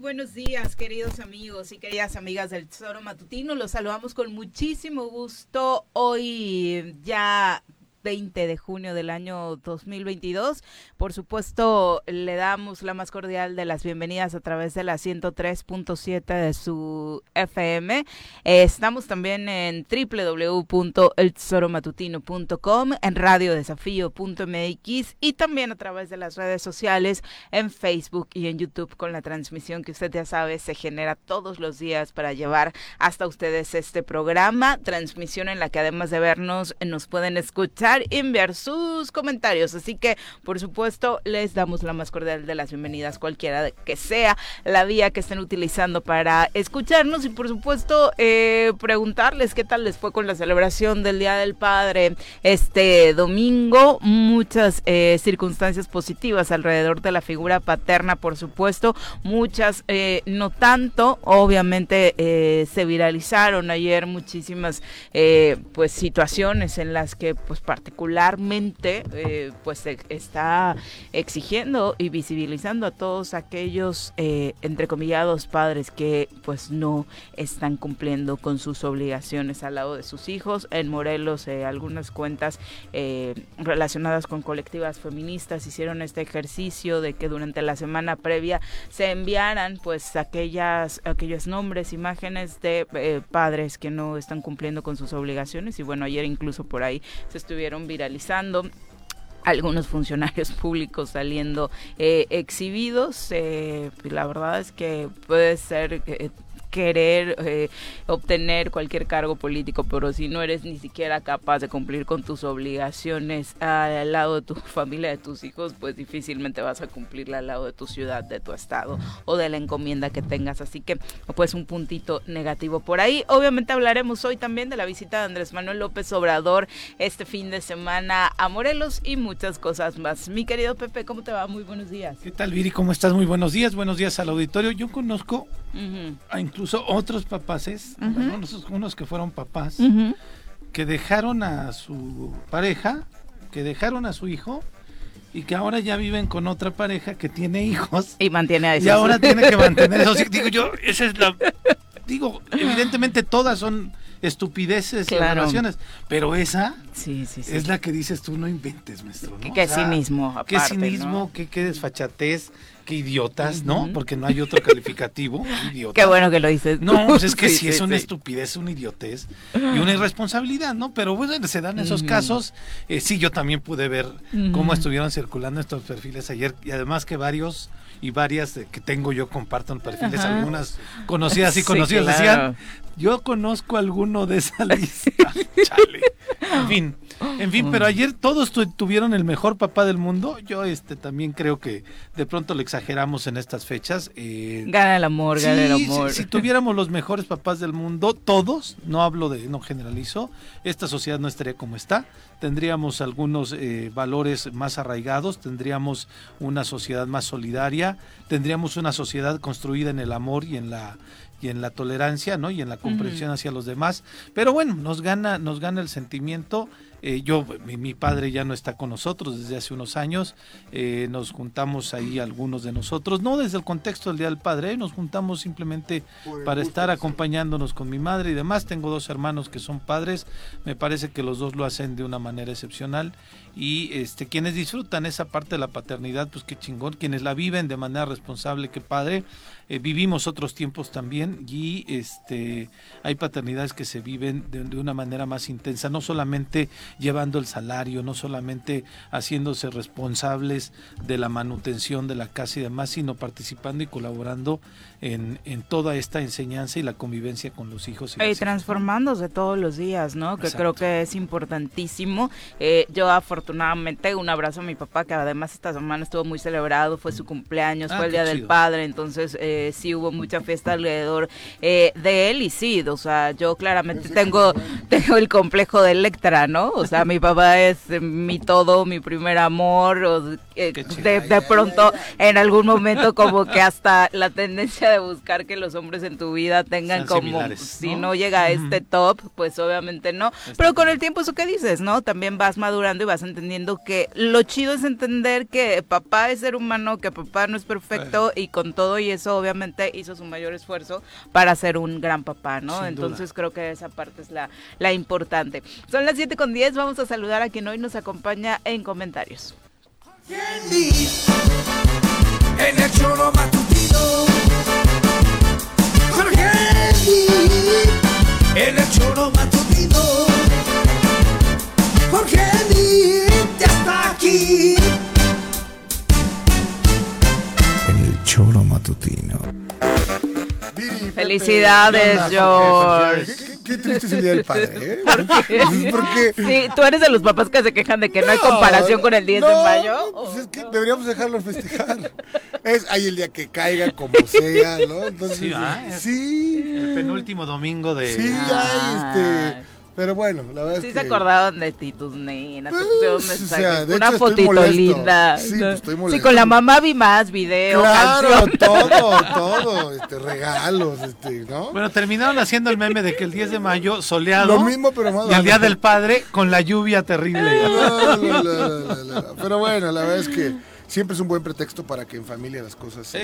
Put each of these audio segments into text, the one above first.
Buenos días, queridos amigos y queridas amigas del Tesoro Matutino. Los saludamos con muchísimo gusto. Hoy ya 20 de junio del año 2022. Por supuesto, le damos la más cordial de las bienvenidas a través de la 103.7 de su FM. Estamos también en www.eltesoromatutino.com, en radiodesafío.mx y también a través de las redes sociales en Facebook y en YouTube con la transmisión que usted ya sabe se genera todos los días para llevar hasta ustedes este programa. Transmisión en la que además de vernos nos pueden escuchar enviar sus comentarios. Así que, por supuesto, les damos la más cordial de las bienvenidas, cualquiera que sea la vía que estén utilizando para escucharnos y, por supuesto, eh, preguntarles qué tal les fue con la celebración del Día del Padre este domingo. Muchas eh, circunstancias positivas alrededor de la figura paterna, por supuesto, muchas eh, no tanto. Obviamente se viralizaron ayer muchísimas pues situaciones en las que pues particularmente eh, pues está exigiendo y visibilizando a todos aquellos eh, entrecomillados padres que pues no están cumpliendo con sus obligaciones al lado de sus hijos. En Morelos eh, algunas cuentas eh, relacionadas con colectivas feministas hicieron este ejercicio de que durante la semana previa se enviaran pues aquellas aquellos nombres, imágenes de padres que no están cumpliendo con sus obligaciones y bueno, ayer incluso por ahí se estuvieron viralizando algunos funcionarios públicos saliendo eh, exhibidos. Eh, la verdad es que puede ser querer eh, obtener cualquier cargo político, pero si no eres ni siquiera capaz de cumplir con tus obligaciones al lado de tu familia, de tus hijos, pues difícilmente vas a cumplirla al lado de tu ciudad, de tu estado o de la encomienda que tengas. Así que, pues un puntito negativo por ahí. Obviamente hablaremos hoy también de la visita de Andrés Manuel López Obrador este fin de semana a Morelos y muchas cosas más. Mi querido Pepe, ¿cómo te va? Muy buenos días. ¿Qué tal, Viri? ¿Cómo estás? Muy buenos días. Buenos días al auditorio. Yo conozco a incluso incluso otros papaces, unos, que fueron papás, que dejaron a su pareja, que dejaron a su hijo y que ahora ya viven con otra pareja que tiene hijos. Y mantiene a Y ahora tiene que mantener eso. digo yo, esa es la... Digo, evidentemente todas son estupideces y relaciones, pero esa sí, sí, es la que dices tú, no inventes, maestro. ¿no? Qué cinismo. Aparte, qué cinismo, qué, qué desfachatez qué idiotas, ¿no? Porque no hay otro calificativo. Idiota. Qué bueno que lo dices. No, pues es que sí, es una estupidez, una idiotez y una irresponsabilidad, ¿no? Pero bueno, se dan esos casos. Eh, sí, yo también pude ver cómo estuvieron circulando estos perfiles ayer y además que varios y varias que tengo yo compartan perfiles, algunas conocidas y conocidas decían, yo conozco alguno de esa lista. Chale. En fin, en fin, pero ayer todos tuvieron el mejor papá del mundo. Yo este también creo que de pronto lo exageramos en estas fechas. Eh, gana el amor, gana el amor. Si, tuviéramos los mejores papás del mundo, todos, no hablo de, no generalizo, esta sociedad no estaría como está. Tendríamos algunos eh, valores más arraigados, tendríamos una sociedad más solidaria, tendríamos una sociedad construida en el amor y en la y en la tolerancia, ¿no? Y en la comprensión hacia los demás. Pero bueno, nos gana, nos gana el sentimiento eh, yo, mi, padre ya no está con nosotros desde hace unos años, eh, nos juntamos ahí algunos de nosotros, no desde el contexto del Día del Padre, nos juntamos simplemente para estar acompañándonos con mi madre y demás. Tengo dos hermanos que son padres, me parece que los dos lo hacen de una manera excepcional y este quienes disfrutan esa parte de la paternidad, pues qué chingón, quienes la viven de manera responsable, qué padre. Eh, vivimos otros tiempos también y este hay paternidades que se viven de, de, una manera más intensa, no solamente llevando el salario, no solamente haciéndose responsables de la manutención de la casa y demás, sino participando y colaborando en, en toda esta enseñanza y la convivencia con los hijos. Y, transformándose todos los días, ¿no? Que creo que es importantísimo. Eh, yo afortunadamente un abrazo a mi papá, que además esta semana estuvo muy celebrado, fue su cumpleaños, ah, fue el Día del Padre, entonces eh, sí hubo mucha fiesta alrededor eh, de él y sí, o sea, yo claramente tengo, tengo el complejo de Electra, ¿no? O sea, mi papá es mi todo, mi primer amor, o eh, de, de, pronto en algún momento como que hasta la tendencia de buscar que los hombres en tu vida tengan como, si no llega a este top, pues obviamente no. Pero con el tiempo eso que dices, ¿no? También vas madurando y vas entendiendo que lo chido es entender que papá es ser humano, que papá no es perfecto y con todo y eso obviamente hizo su mayor esfuerzo para ser un gran papá, ¿no? Entonces creo que esa parte es la, la importante. Son las 7 con 10, vamos a saludar a quien hoy nos acompaña en comentarios. En el choro matutino, Jorge en el choro matutino, Jorge ya está aquí. Choro matutino. Felicidades, George. Qué triste es el Día del Padre, ¿eh? ¿Por qué? Sí, tú eres de los papás que se quejan de que no, hay comparación con el 10 de mayo. Pues es que deberíamos dejarlo festejar. Es ahí el día que caiga, como sea, ¿no? Entonces, sí, sí. El penúltimo domingo de. Sí, ya, este pero bueno, la verdad sí es que... se acordaban de ti, tus nenas, pues, una fotito linda. Sí, pues estoy molesto. Sí, con la mamá vi más video, Claro, todo, todo, este, regalos, este, ¿no? Bueno, terminaron haciendo el meme de que el 10 de mayo soleado. Lo mismo, pero más. Y el Día del Padre con la lluvia terrible. pero bueno, la verdad es que siempre es un buen pretexto para que en familia las cosas sí.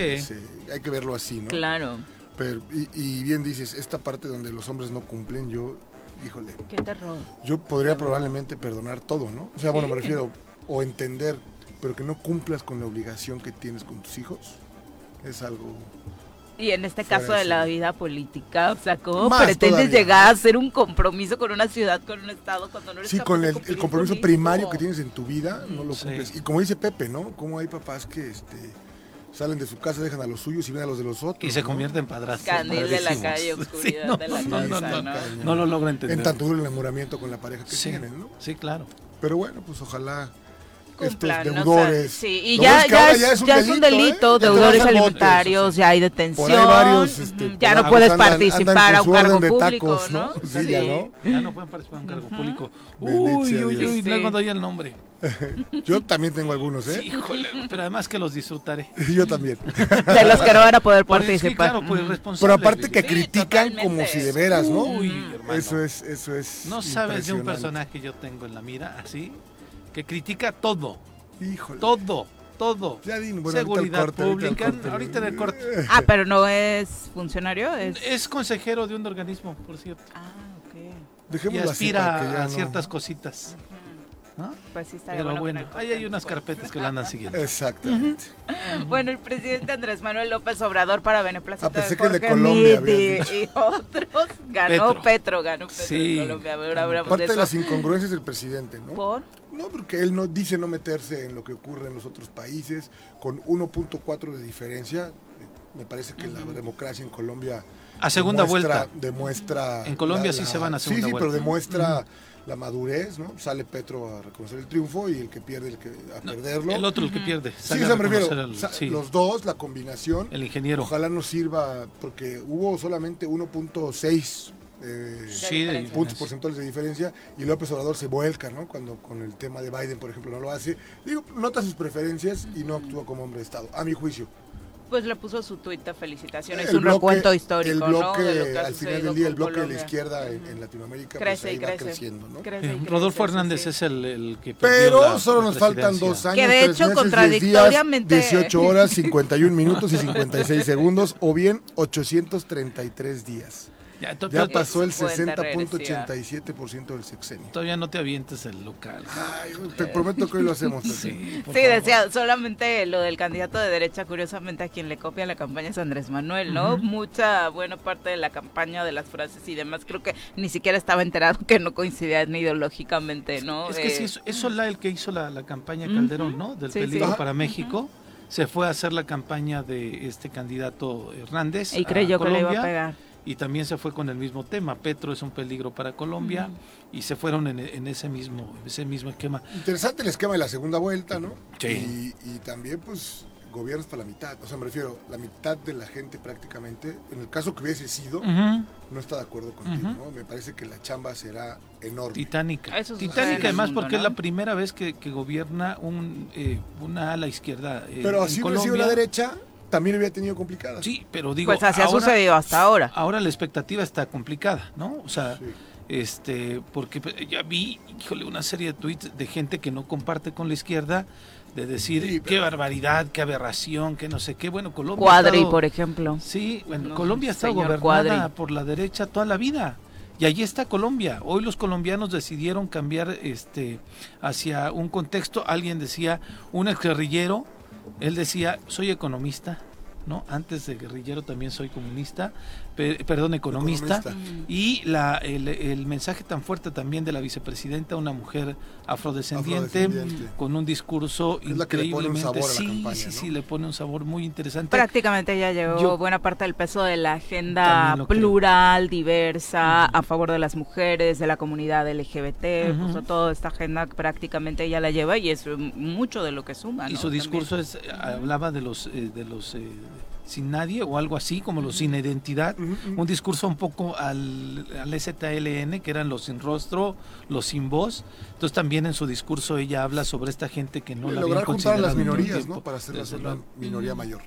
hay que verlo así, ¿no? Claro. Pero, y, y bien dices, esta parte donde los hombres no cumplen, yo híjole. Qué terror. Yo podría probablemente perdonar todo, ¿no? O sea, bueno, me refiero, o entender, pero que no cumplas con la obligación que tienes con tus hijos, es algo... Y en este caso de la vida política, o sea, ¿cómo pretendes llegar a hacer un compromiso con una ciudad, con un estado, cuando no eres Sí, con el, compromiso primario que tienes en tu vida, no lo cumples. Y como dice Pepe, ¿no? Como hay papás que, este salen de su casa, dejan a los suyos y ven a los de los otros. Y se convierten en padrastros. Candil de la calle, oscuridad no, de la no, casa, no, no, lo logro entender. En tanto duro el enamoramiento con la pareja que tienen, ¿no? Sí, claro. Pero bueno, pues ojalá estos deudores. sí, y ya, ya, es, ya, es, un delito, ¿eh? deudores alimentarios, ya hay detención, este, ya no puedes participar a un cargo público, ¿no? Sí, ya no. Ya no pueden participar a un cargo público. Uy, uy, uy, luego doy el nombre. Yo también tengo algunos, ¿eh? híjole, pero además que los disfrutaré. Yo también. De los que no van a poder participar. claro, pues, pero aparte que critican como si de veras, ¿no? Uy, Eso es, eso es. No sabes de un personaje que yo tengo en la mira, así, que critica todo. Híjole. Todo, todo. Ya bueno, Seguridad pública. Ahorita, en el corte. Ah, pero no es funcionario. Es, es consejero de un organismo, por cierto. Ah, ok. y aspira a ciertas cositas. Pues sí está Pero bueno, ahí hay unas carpetas que lo andan siguiendo. Exactamente. Bueno, el presidente Andrés Manuel López Obrador para beneplácito ah, pensé que de Colombia. Y, otros ganó Petro, ganó Petro sí. Colombia. Parte de, las incongruencias del presidente, ¿no? ¿Por? No, porque él no dice no meterse en lo que ocurre en los otros países, con 1.4 de diferencia. Me parece que la democracia en Colombia a segunda demuestra, vuelta. Demuestra en Colombia sí se van a segunda vuelta. Sí, sí, pero demuestra la madurez, ¿no? Sale Petro a reconocer el triunfo y el que pierde el que, a perderlo. El otro el que pierde. Sí, se me refiero. Los dos, la combinación. El ingeniero. Ojalá nos sirva, porque hubo solamente 1.6 eh, puntos porcentuales de diferencia y López Obrador se vuelca, ¿no? Cuando con el tema de Biden, por ejemplo, no lo hace. Digo, nota sus preferencias y no actúa como hombre de Estado, a mi juicio. Pues le puso su tuit de felicitaciones, el un recuento histórico, el bloque, ¿no? al final del día, el bloque de la izquierda en, Latinoamérica pues, crece pues, creciendo, ¿no? Crece Rodolfo Hernández es el, el que Pero solo nos faltan dos años, que de hecho, meses, contradictoriamente... Días, 18 horas, 51 minutos y 56 segundos, o bien 833 días. Ya, ya pasó el 60.87% del sexenio. Todavía no te avientes el local. Ay, te prometo que hoy lo hacemos. sí, sí decía, solamente lo del candidato de derecha, curiosamente a quien le copia la campaña es Andrés Manuel, ¿no? Mucha, buena parte de la campaña, de las frases y demás, creo que ni siquiera estaba enterado que no coincidían ideológicamente, ¿no? Es que sí, eso, eso la el que hizo la, campaña Calderón, ¿no? Del peligro para México. Se fue a hacer la campaña de este candidato Hernández. Y creyó que le iba a pegar y también se fue con el mismo tema. Petro es un peligro para Colombia y se fueron en, ese mismo ese mismo esquema. Interesante el esquema de la segunda vuelta, ¿no? Sí. Y, también, pues, gobiernas para la mitad. O sea, me refiero, la mitad de la gente prácticamente, en el caso que hubiese sido, no está de acuerdo contigo, ¿no? Me parece que la chamba será enorme. Titánica. Titánica además porque es la primera vez que, gobierna un, eh, una ala izquierda. Eh, Pero así hubiera sido la derecha, también había tenido complicadas. Sí, pero digo. Pues así ha sucedido hasta ahora. Ahora la expectativa está complicada, ¿no? O sea. Este, porque ya vi, híjole, una serie de tweets de gente que no comparte con la izquierda, de decir qué barbaridad, qué aberración, qué no sé qué. Bueno, Colombia. Cuadri, por ejemplo. Sí, bueno, Colombia está gobernada por la derecha toda la vida. Y allí está Colombia. Hoy los colombianos decidieron cambiar este hacia un contexto. Alguien decía, un ex guerrillero, él decía, soy economista, ¿no? Antes de guerrillero también soy comunista, perdón, economista, y la, el, mensaje tan fuerte también de la vicepresidenta, una mujer afrodescendiente, con un discurso increíblemente, sí, sí, sí, le pone un sabor muy interesante. Prácticamente ya llegó buena parte del peso de la agenda plural, diversa, a favor de las mujeres, de la comunidad LGBT, toda esta agenda prácticamente ella la lleva y es mucho de lo que suma. Y su discurso es, hablaba de los, eh, de los eh, sin nadie o algo así, como los sin identidad, un discurso un poco al, al, STLN, que eran los sin rostro, los sin voz. Entonces también en su discurso ella habla sobre esta gente que no la habían considerado. las minorías, ¿no? Para hacerlas una minoría mayor.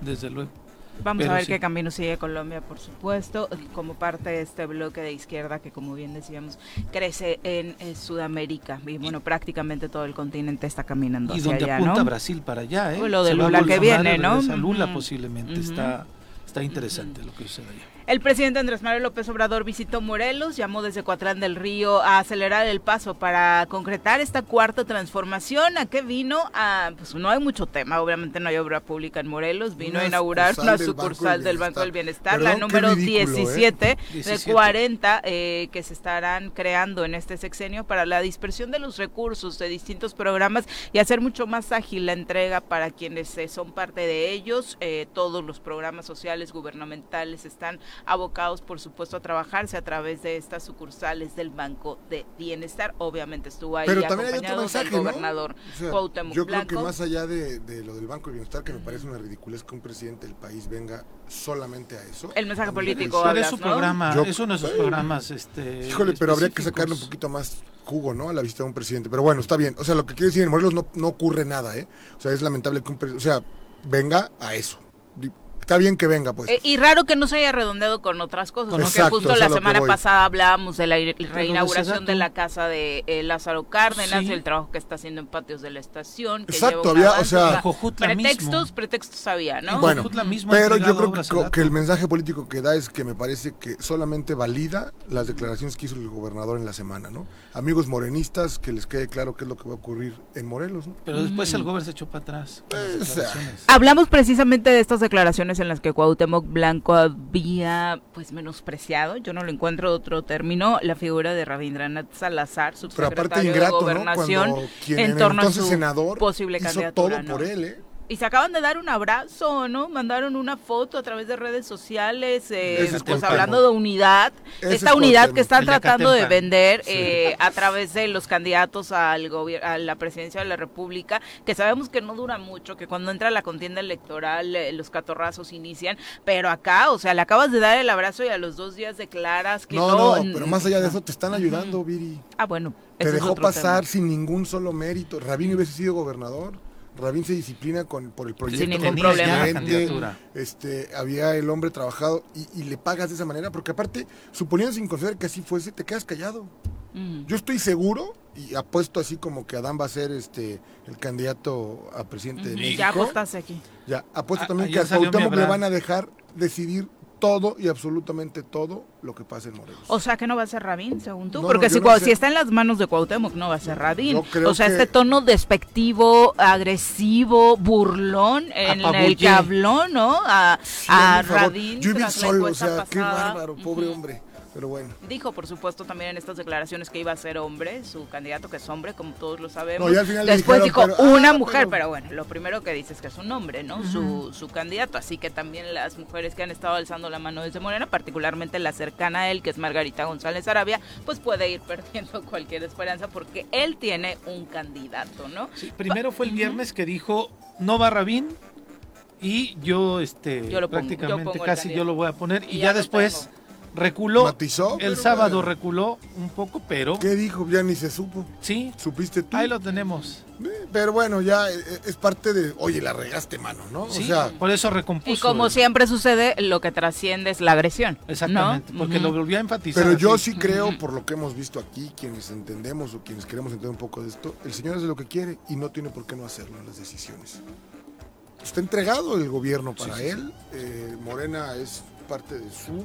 desde luego. Vamos a ver qué camino sigue Colombia, por supuesto, como parte de este bloque de izquierda que, como bien decíamos, crece en, eh, Sudamérica. Y bueno, prácticamente todo el continente está caminando y donde apunta Brasil para allá, ¿eh? lo de Lula que viene, ¿no? Lula posiblemente está, está interesante lo que sucede allá. El presidente Andrés Manuel López Obrador visitó Morelos, llamó desde Coatlán del Río a acelerar el paso para concretar esta cuarta transformación. ¿A qué vino? A, pues no hay mucho tema, obviamente no hay obra pública en Morelos, vino a inaugurar una sucursal del Banco del Bienestar, la número 17 ¿eh? de 40 eh, que se estarán creando en este sexenio para la dispersión de los recursos de distintos programas y hacer mucho más ágil la entrega para quienes eh, son parte de ellos. todos los programas sociales gubernamentales están abocados, por supuesto, a trabajarse a través de estas sucursales del Banco de Bienestar. Obviamente estuvo ahí acompañado del gobernador Yo creo que más allá de, lo del Banco de Bienestar, que me parece una ridiculez que un presidente del país venga solamente a eso. El mensaje político es su programa, es uno de sus programas. Este, híjole, pero habría que sacarle un poquito más jugo, ¿no? A la vista de un presidente. Pero bueno, está bien. O sea, lo que quiere decir en Morelos no, no ocurre nada, ¿eh? O sea, es lamentable que un presidente, o sea, venga a eso está bien que venga, pues. Eh, y raro que no se haya redondeado con otras cosas, porque justo la semana pasada hablábamos de la reinauguración de la casa de eh, Lázaro Cárdenas, el trabajo que está haciendo en patios de la estación. Exacto, había, o sea, pretextos, pretextos había, ¿no? Bueno, pero yo creo que, el mensaje político que da es que me parece que solamente valida las declaraciones que hizo el gobernador en la semana, ¿no? Amigos morenistas, que les quede claro qué es lo que va a ocurrir en Morelos, ¿no? Pero después el gobernador se echó para atrás. Hablamos precisamente de estas declaraciones en las que Cuauhtémoc Blanco había pues menospreciado, yo no lo encuentro otro término, la figura de Rabindranath Salazar, subsecretario de Gobernación, en torno a su senador posible candidatura. Todo por él, ¿eh? Y se acaban de dar un abrazo, ¿no? Mandaron una foto a través de redes sociales, eh, pues hablando de unidad, esta unidad que están tratando de vender eh, a través de los candidatos al a la presidencia de la República, que sabemos que no dura mucho, que cuando entra la contienda electoral eh, los catorrazos inician, pero acá, o sea, le acabas de dar el abrazo y a los dos días declaras que no. No, pero más allá de eso te están ayudando, Viri. Ah, bueno. Te dejó pasar sin ningún solo mérito. Rabín hubiese sido gobernador. Rabín se disciplina con, por el proyecto. Sin ningún problema. este, había el hombre trabajado y, le pagas de esa manera, porque aparte, suponiendo sin considerar que así fuese, te quedas callado. Mm. Yo estoy seguro y apuesto así como que Adán va a ser este el candidato a presidente de México. Ya apostaste aquí. Ya, apuesto ah, también que a Cuauhtémoc le van a dejar decidir todo y absolutamente todo lo que pasa en Morelos. O sea que no va a ser Rabín, según tú, porque si, si, está en las manos de Cuauhtémoc no va a ser Rabín. O sea, este tono despectivo, agresivo, burlón en el habló, ¿no? A, a Rabín. Yo vi solo, o sea, qué bárbaro, pobre hombre. Pero bueno. Dijo, por supuesto, también en estas declaraciones que iba a ser hombre, su candidato que es hombre, como todos lo sabemos. Después dijo una ah, mujer, pero... bueno, lo primero que dice es que es un hombre, ¿no? su, su candidato. Así que también las mujeres que han estado alzando la mano desde Morena, particularmente la cercana a él, que es Margarita González Arabia, pues puede ir perdiendo cualquier esperanza porque él tiene un candidato, ¿no? Sí, primero fue el viernes que dijo, no va Rabín, Y yo, este, prácticamente casi yo lo voy a poner. Y, ya, después reculó. El sábado reculó un poco, pero. ¿Qué dijo? Ya ni se supo. Sí. ¿Supiste tú? Ahí lo tenemos. Eh, pero bueno, ya eh, es parte de, oye, la regaste, mano, ¿no? Sí, o sea, por eso recompuso. Y como siempre sucede, lo que trasciende es la agresión. Exactamente, porque lo volvió a enfatizar. Pero yo sí creo, por lo que hemos visto aquí, quienes entendemos o quienes queremos entender un poco de esto, el señor hace lo que quiere y no tiene por qué no hacerlo en las decisiones. Está entregado el gobierno para él, eh, Morena es parte de su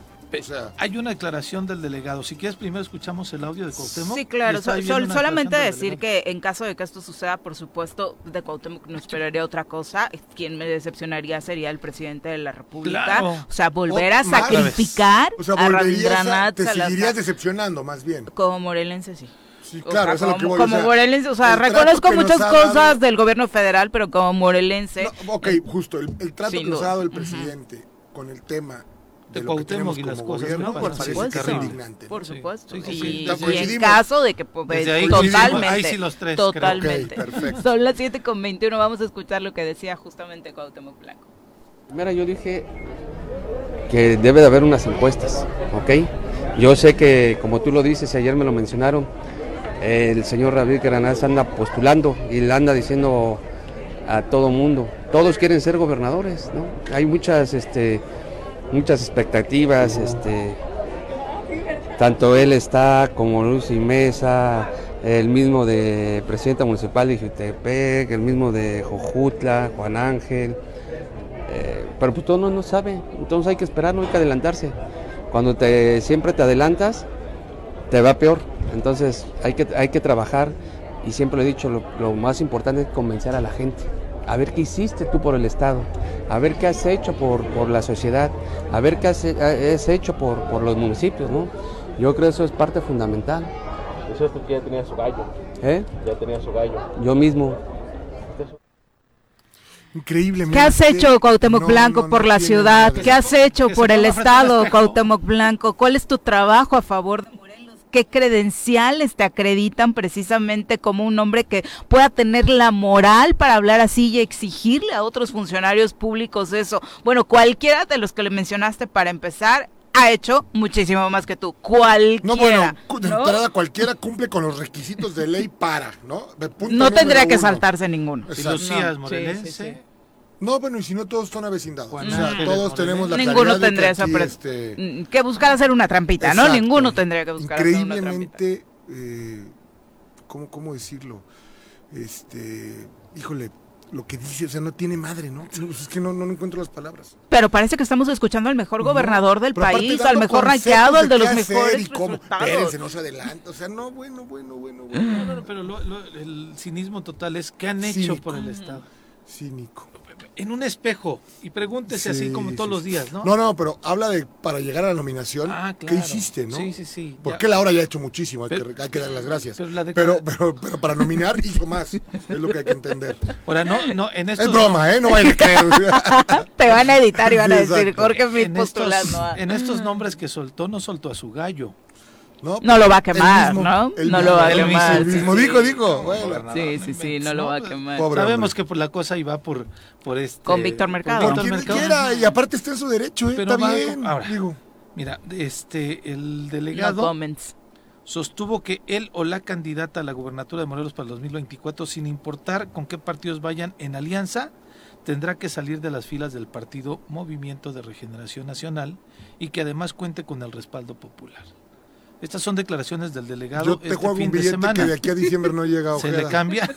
hay una declaración del delegado. Si quieres, primero escuchamos el audio de Cuauhtémoc. Sí, claro. solamente decir que en caso de que esto suceda, por supuesto, de Cuauhtémoc no esperaría otra cosa. Quien me decepcionaría sería el presidente de la República. O sea, volver a sacrificar o sea, a Te seguirías decepcionando, más bien. Como morelense, sí. Sí, claro, eso como, es lo que voy, como morelense, o sea, reconozco muchas cosas del gobierno federal, pero como morelense. ok, justo, el, trato que nos ha dado el presidente con el tema de, Cuauhtémoc y las cosas no, por supuesto, indignante, Por supuesto. Sí, sí, y, en caso de que pues, ahí totalmente, ahí sí los tres, totalmente. Son las 7 con 21, vamos a escuchar lo que decía justamente Cuauhtémoc Blanco. Primero yo dije que debe de haber unas encuestas, ¿ok? Yo sé que, como tú lo dices, ayer me lo mencionaron, el señor David Granadas anda postulando y le anda diciendo a todo mundo, todos quieren ser gobernadores, ¿no? Hay muchas, este, muchas expectativas, este, tanto él está como Lucy Mesa, el mismo de presidenta municipal de Jutepec, el mismo de Jojutla, Juan Ángel, eh, pero pues todo no, no sabe, entonces hay que esperar, no hay que adelantarse. Cuando te, siempre te adelantas, te va peor, entonces hay que, hay que trabajar y siempre he dicho, lo, lo más importante es convencer a la gente a ver qué hiciste tú por el Estado, a ver qué has hecho por, por la sociedad, a ver qué has, hecho por, por, los municipios, ¿no? Yo creo que eso es parte fundamental. Eso es porque ya tenía su gallo. ¿Eh? Ya tenía su gallo. Yo mismo. Increíblemente. ¿Qué has hecho, Cuauhtémoc Blanco, por la ciudad? ¿Qué has hecho por el Estado, Cuauhtémoc Blanco? ¿Cuál es tu trabajo a favor de qué credenciales te acreditan precisamente como un hombre que pueda tener la moral para hablar así y exigirle a otros funcionarios públicos eso. Bueno, cualquiera de los que le mencionaste para empezar ha hecho muchísimo más que tú. Cualquiera. No, bueno, de entrada cualquiera cumple con los requisitos de ley para, ¿no? no tendría que saltarse ninguno. Si Lucías Morelense. No, bueno, y si no todos son vecindados. o sea, todos tenemos la Ninguno tendría que, aquí, este... Mm, que buscar hacer una trampita, ¿no? Ninguno tendría que buscar hacer una trampita. Increíblemente, eh, ¿cómo, ¿cómo decirlo? Este, híjole, lo que dice, o sea, no tiene madre, ¿no? Es que no, no encuentro las palabras. Pero parece que estamos escuchando al mejor gobernador del país, al mejor rankeado, al de, los mejores. Y cómo, espérense, no se adelanta. O sea, no, bueno, bueno, bueno, bueno. No, no, pero el cinismo total es ¿qué han hecho por el Estado? Cínico en un espejo y pregúntese así como todos los días, ¿no? No, no, pero habla de para llegar a la nominación, ah, ¿qué hiciste, no? Sí, sí, sí. Porque Laura ya ha hecho muchísimo, hay, que, hay que dar las gracias. Pero, pero, pero, para nominar hizo más, es lo que hay que entender. Ahora, no, no, en estos... Es broma, ¿eh? No vayan a creer. Te van a editar y van a decir, Jorge Fit postulando. En estos nombres que soltó, no soltó a su gallo no, lo va a quemar, ¿no? No lo va a quemar. El mismo dijo, dijo. sí, sí, sí, no lo va a quemar. Sabemos que por la cosa iba por, por este... Con Víctor Mercado. Con quien quiera, y aparte está en su derecho, ¿eh? está bien. Ahora, mira, este, el delegado sostuvo que él o la candidata a la gubernatura de Morelos para el 2024, sin importar con qué partidos vayan en alianza, tendrá que salir de las filas del partido Movimiento de Regeneración Nacional y que además cuente con el respaldo popular. Estas son declaraciones del delegado. Yo te este juego un billete que de aquí a diciembre no llega a Se le cambia.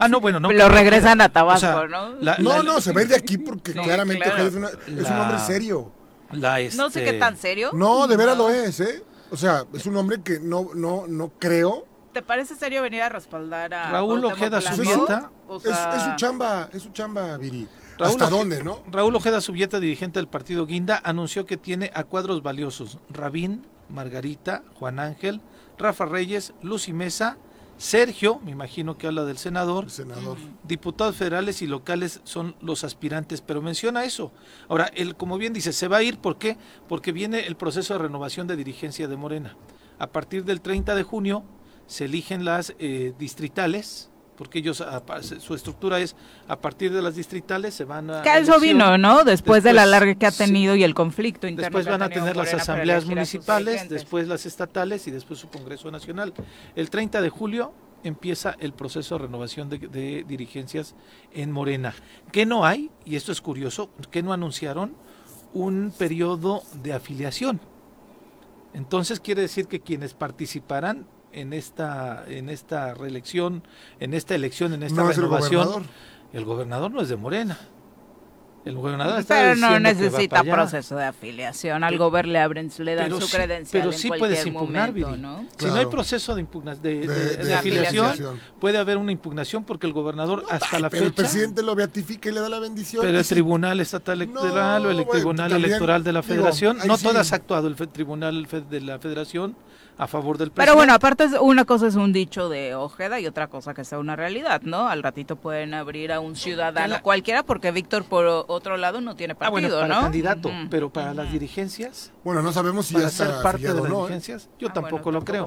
ah, no, bueno, no. Lo regresan a Tabasco, ¿no? no, no, se va de aquí porque claramente es, un hombre serio. No sé qué tan serio. No, de veras lo es, ¿eh? O sea, es un hombre que no, no, no creo. ¿Te parece serio venir a respaldar a Raúl Ojeda Subieta? es, su chamba, es su chamba, Viri. ¿Hasta dónde, no? Raúl Ojeda Subieta, dirigente del partido Guinda, anunció que tiene a cuadros valiosos. Rabín, Margarita, Juan Ángel, Rafa Reyes, Lucy Mesa, Sergio, me imagino que habla del senador, senador. diputados federales y locales son los aspirantes, pero menciona eso. Ahora, él, como bien dice, se va a ir, ¿por qué? Porque viene el proceso de renovación de dirigencia de Morena. A partir del 30 de junio se eligen las eh, distritales, porque ellos, su estructura es a partir de las distritales se van a... Que eso vino, ¿no? Después, de la larga que ha tenido y el conflicto interno. Después van a tener las asambleas municipales, después las estatales y después su Congreso Nacional. El 30 de julio empieza el proceso de renovación de, dirigencias en Morena. ¿Qué no hay? Y esto es curioso, que no anunciaron un periodo de afiliación. Entonces quiere decir que quienes participarán en esta en esta reelección, en esta elección, en esta renovación, el gobernador no es de Morena. El gobernador está Pero no necesita proceso de afiliación. Al gobierno le abren, le dan su credencial pero sí puedes impugnar, ¿no? Si no hay proceso de, de, afiliación, puede haber una impugnación porque el gobernador hasta la fecha... el presidente lo beatifica y le da la bendición. Pero el Tribunal Estatal Electoral o el Tribunal Electoral de la Federación, no todo ha actuado el Tribunal de la Federación a favor del presidente. Pero bueno, aparte una cosa es un dicho de Ojeda y otra cosa que sea una realidad, ¿no? Al ratito pueden abrir a un ciudadano cualquiera porque Víctor por otro lado no tiene partido, ah, bueno, para candidato, pero para las dirigencias. Bueno, no sabemos si para ser parte de las ¿eh? dirigencias, yo ah, tampoco lo creo.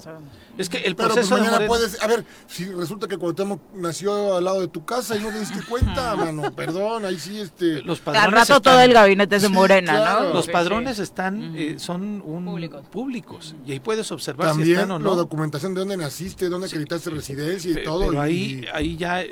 Es que el pero pues proceso mañana puedes, a ver, si resulta que Cuauhtémoc nació al lado de tu casa y no te diste cuenta, mano, perdón, ahí sí este los padrones Al rato todo el gabinete es de Morena, ¿no? Los padrones están eh, son un públicos. públicos y ahí puedes observar también la documentación de dónde naciste, dónde acreditaste residencia y todo. Pero ahí, ahí ya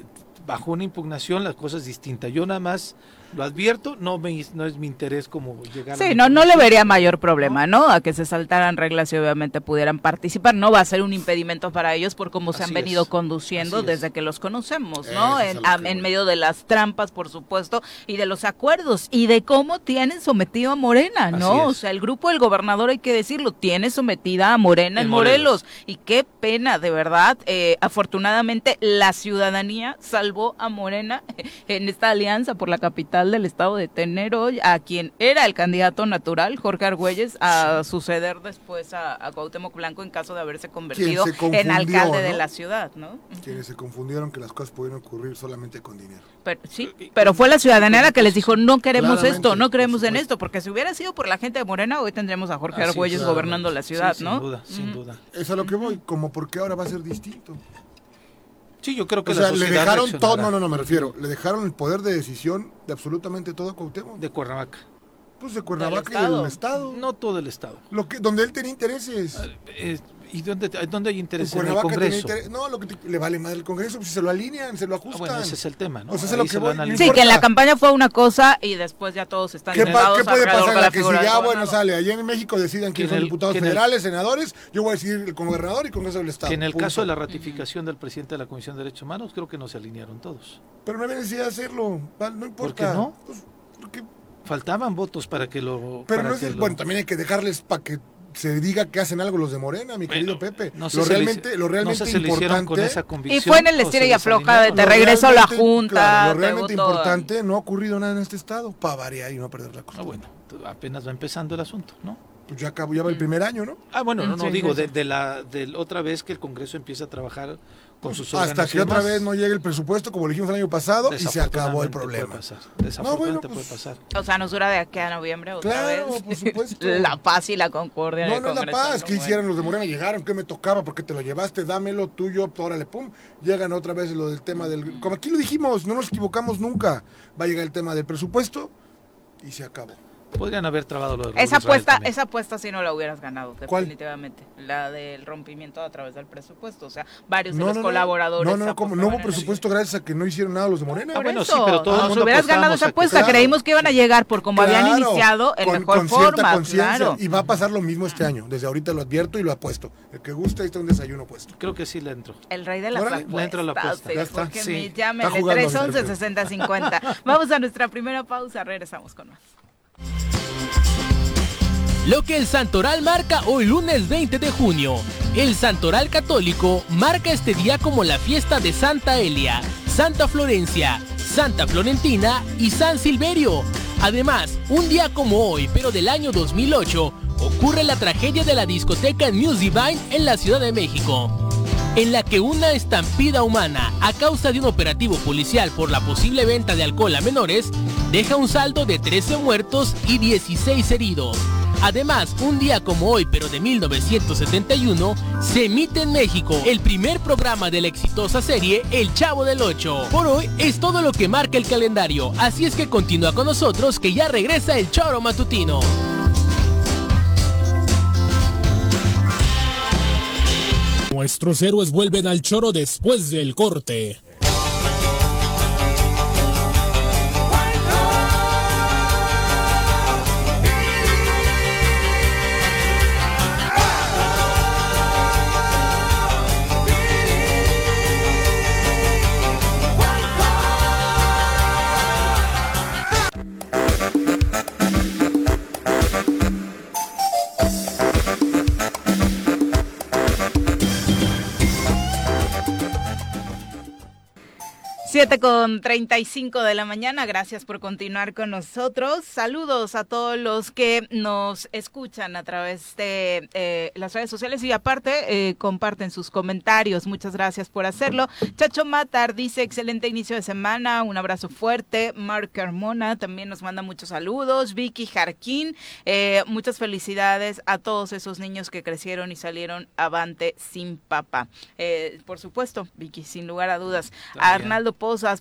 bajo una impugnación las cosas distintas. Yo nada más lo advierto, no, me, no es mi interés como llegar Sí, no, no le vería mayor problema, ¿no? A que se saltaran reglas y obviamente pudieran participar. No va a ser un impedimento para ellos por cómo se han venido conduciendo desde que los conocemos, ¿no? En, en, medio de las trampas, por supuesto, y de los acuerdos y de cómo tienen sometido a Morena, ¿no? O sea, el grupo del gobernador, hay que decirlo, tiene sometida a Morena en, Morelos. Y qué pena, de verdad. Eh, afortunadamente, la ciudadanía salvó a Morena en esta alianza por la capital del estado de tener hoy a quien era el candidato natural, Jorge Argüelles, a suceder después a, a, Cuauhtémoc Blanco en caso de haberse convertido en alcalde de la ciudad, ¿no? Quienes se confundieron que las cosas pudieron ocurrir solamente con dinero. Pero, sí, pero fue la ciudadanía la que les dijo, no queremos esto, no creemos en esto, porque si hubiera sido por la gente de Morena, hoy tendríamos a Jorge Argüelles gobernando la ciudad, ¿no? Sin duda, sin duda. Es a lo que voy, como porque ahora va a ser distinto. Sí, yo creo que o sea, le dejaron todo, no, no, no, me refiero, le dejaron el poder de decisión de absolutamente todo a Cuauhtémoc. De Cuernavaca. Pues de Cuernavaca y del Estado. No todo el Estado. Lo que, donde él tenía intereses. Eh, ¿Y dónde, dónde hay interés en, el Congreso? no, lo que le vale más el Congreso, pues si se lo alinean, se lo ajustan. Ah, bueno, ese es el tema, ¿no? O sea, lo que sí, que en la campaña fue una cosa y después ya todos están ¿Qué, ¿qué puede pasar la que si ya, bueno, sale, allá en México decidan quiénes son diputados federales, senadores, yo voy a decir el gobernador y Congreso del Estado. Que en el caso de la ratificación del presidente de la Comisión de Derechos Humanos, creo que no se alinearon todos. Pero no había necesidad de hacerlo, no importa. ¿Por qué no? Pues, porque... Faltaban votos para que lo... Pero no es, bueno, también hay que dejarles para que se diga que hacen algo los de Morena, mi querido Pepe. No lo, realmente, lo realmente importante. y fue en el estilo y afloja de, regreso a la Junta. lo realmente importante, no ha ocurrido nada en este estado, para variar y no perder la cosa. Ah, bueno, apenas va empezando el asunto, ¿no? Pues ya acabó, ya va el primer año, ¿no? Ah, bueno, no, no digo, de, de, la de otra vez que el Congreso empieza a trabajar hasta que otra vez no llegue el presupuesto, como dijimos el año pasado, y se acabó el problema. No, bueno, puede pues, pasar. O sea, nos dura de aquí a noviembre otra claro, por supuesto. la paz y la concordia. No, no es la paz. ¿Qué hicieron los de Morena? Llegaron, ¿qué me tocaba? ¿Por qué te lo llevaste? Dámelo, tuyo, órale, pum. Llegan otra vez lo del tema del... Como aquí lo dijimos, no nos equivocamos nunca. Va a llegar el tema del presupuesto y se acabó. Podrían haber trabado lo de esa apuesta Esa apuesta sí no la hubieras ganado, definitivamente. La del rompimiento a través del presupuesto. O sea, varios de los colaboradores. No, no, no, no hubo presupuesto gracias a que no hicieron nada los de Morena. Ah, bueno, sí, pero todo el mundo hubieras ganado esa apuesta. Creímos que iban a llegar por como habían iniciado en mejor con forma. Claro. Y va a pasar lo mismo este año. Desde ahorita lo advierto y lo apuesto. El que gusta, ahí está un desayuno puesto. Creo que sí le entro. El rey de las apuestas. Le entro la apuesta. Ya está. Porque sí. me llame 311 60 50. Vamos a nuestra primera pausa. Regresamos con más. Lo que el Santoral marca hoy lunes 20 de junio. El Santoral Católico marca este día como la fiesta de Santa Elia, Santa Florencia, Santa Florentina y San Silverio. Además, un día como hoy, pero del año 2008, ocurre la tragedia de la discoteca News Divine en la Ciudad de México, en la que una estampida humana a causa de un operativo policial por la posible venta de alcohol a menores deja un saldo de 13 muertos y 16 heridos. Además, un día como hoy, pero de 1971, se emite en México el primer programa de la exitosa serie El Chavo del Ocho. Por hoy es todo lo que marca el calendario, así es que continúa con nosotros que ya regresa el Choro Matutino. Nuestros héroes vuelven al choro después del corte. Con 35 de la mañana, gracias por continuar con nosotros. Saludos a todos los que nos escuchan a través de eh, las redes sociales y aparte eh, comparten sus comentarios. Muchas gracias por hacerlo. Chacho Matar dice excelente inicio de semana, un abrazo fuerte. Mark Carmona también nos manda muchos saludos. Vicky Jarquín, eh, muchas felicidades a todos esos niños que crecieron y salieron avante sin papá. por supuesto, Vicky, sin lugar a dudas. Arnaldo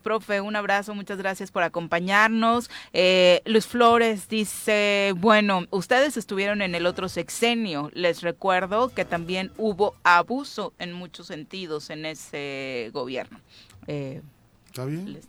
profe, un abrazo, muchas gracias por acompañarnos. Eh, Luis Flores dice, bueno, ustedes estuvieron en el otro sexenio, les recuerdo que también hubo abuso en muchos sentidos en ese gobierno. Eh, ¿Está bien?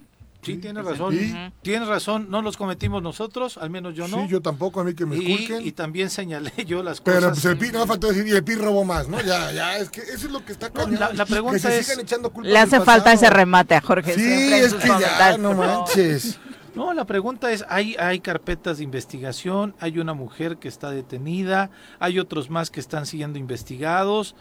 Sí, tiene razón. Tiene razón, no los cometimos nosotros, al menos yo no. Sí, yo tampoco, a mí que me y, Y también señalé yo las cosas. Pero pues el PI, no faltó decir, y el PI robó más, ¿no? Ya, ya, es que eso es lo que está cañón. la, pregunta es... Le hace falta ese remate a Jorge. Sí, es que ya, no manches. No, la pregunta es, hay, hay carpetas de investigación, hay una mujer que está detenida, hay otros más que están siendo investigados,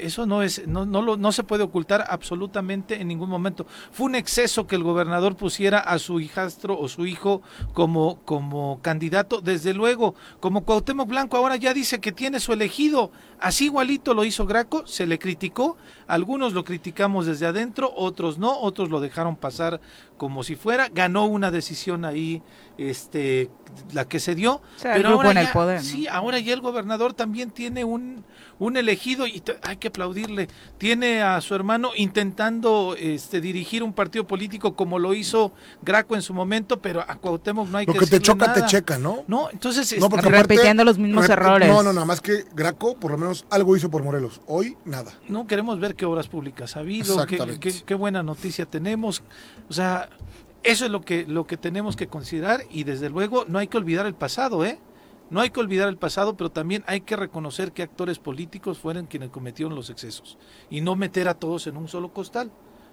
eso no es, no, no, no se puede ocultar absolutamente en ningún momento. Fue un exceso que el gobernador pusiera a su hijastro o su hijo como, como candidato. Desde luego, como Cuauhtémoc Blanco ahora ya dice que tiene su elegido. Así igualito lo hizo Graco, se le criticó. Algunos lo criticamos desde adentro, otros no, otros lo dejaron pasar como si fuera. Ganó una decisión ahí, este, la que se dio. pero ahora el poder, sí, ahora ya el gobernador también tiene un un elegido y hay que aplaudirle. Tiene a su hermano intentando este, dirigir un partido político como lo hizo Graco en su momento, pero a Cuauhtémoc no hay lo que Lo que te choca te checa, ¿no? No, entonces no, repitiendo los mismos errores. No, no, nada más que Graco por lo menos algo hizo por Morelos. Hoy nada. No queremos ver qué obras públicas ha habido, qué, qué buena noticia tenemos. O sea, eso es lo que lo que tenemos que considerar y desde luego no hay que olvidar el pasado, ¿eh? No hay que olvidar el pasado, pero también hay que reconocer que actores políticos fueron quienes cometieron los excesos y no meter a todos en un solo costal.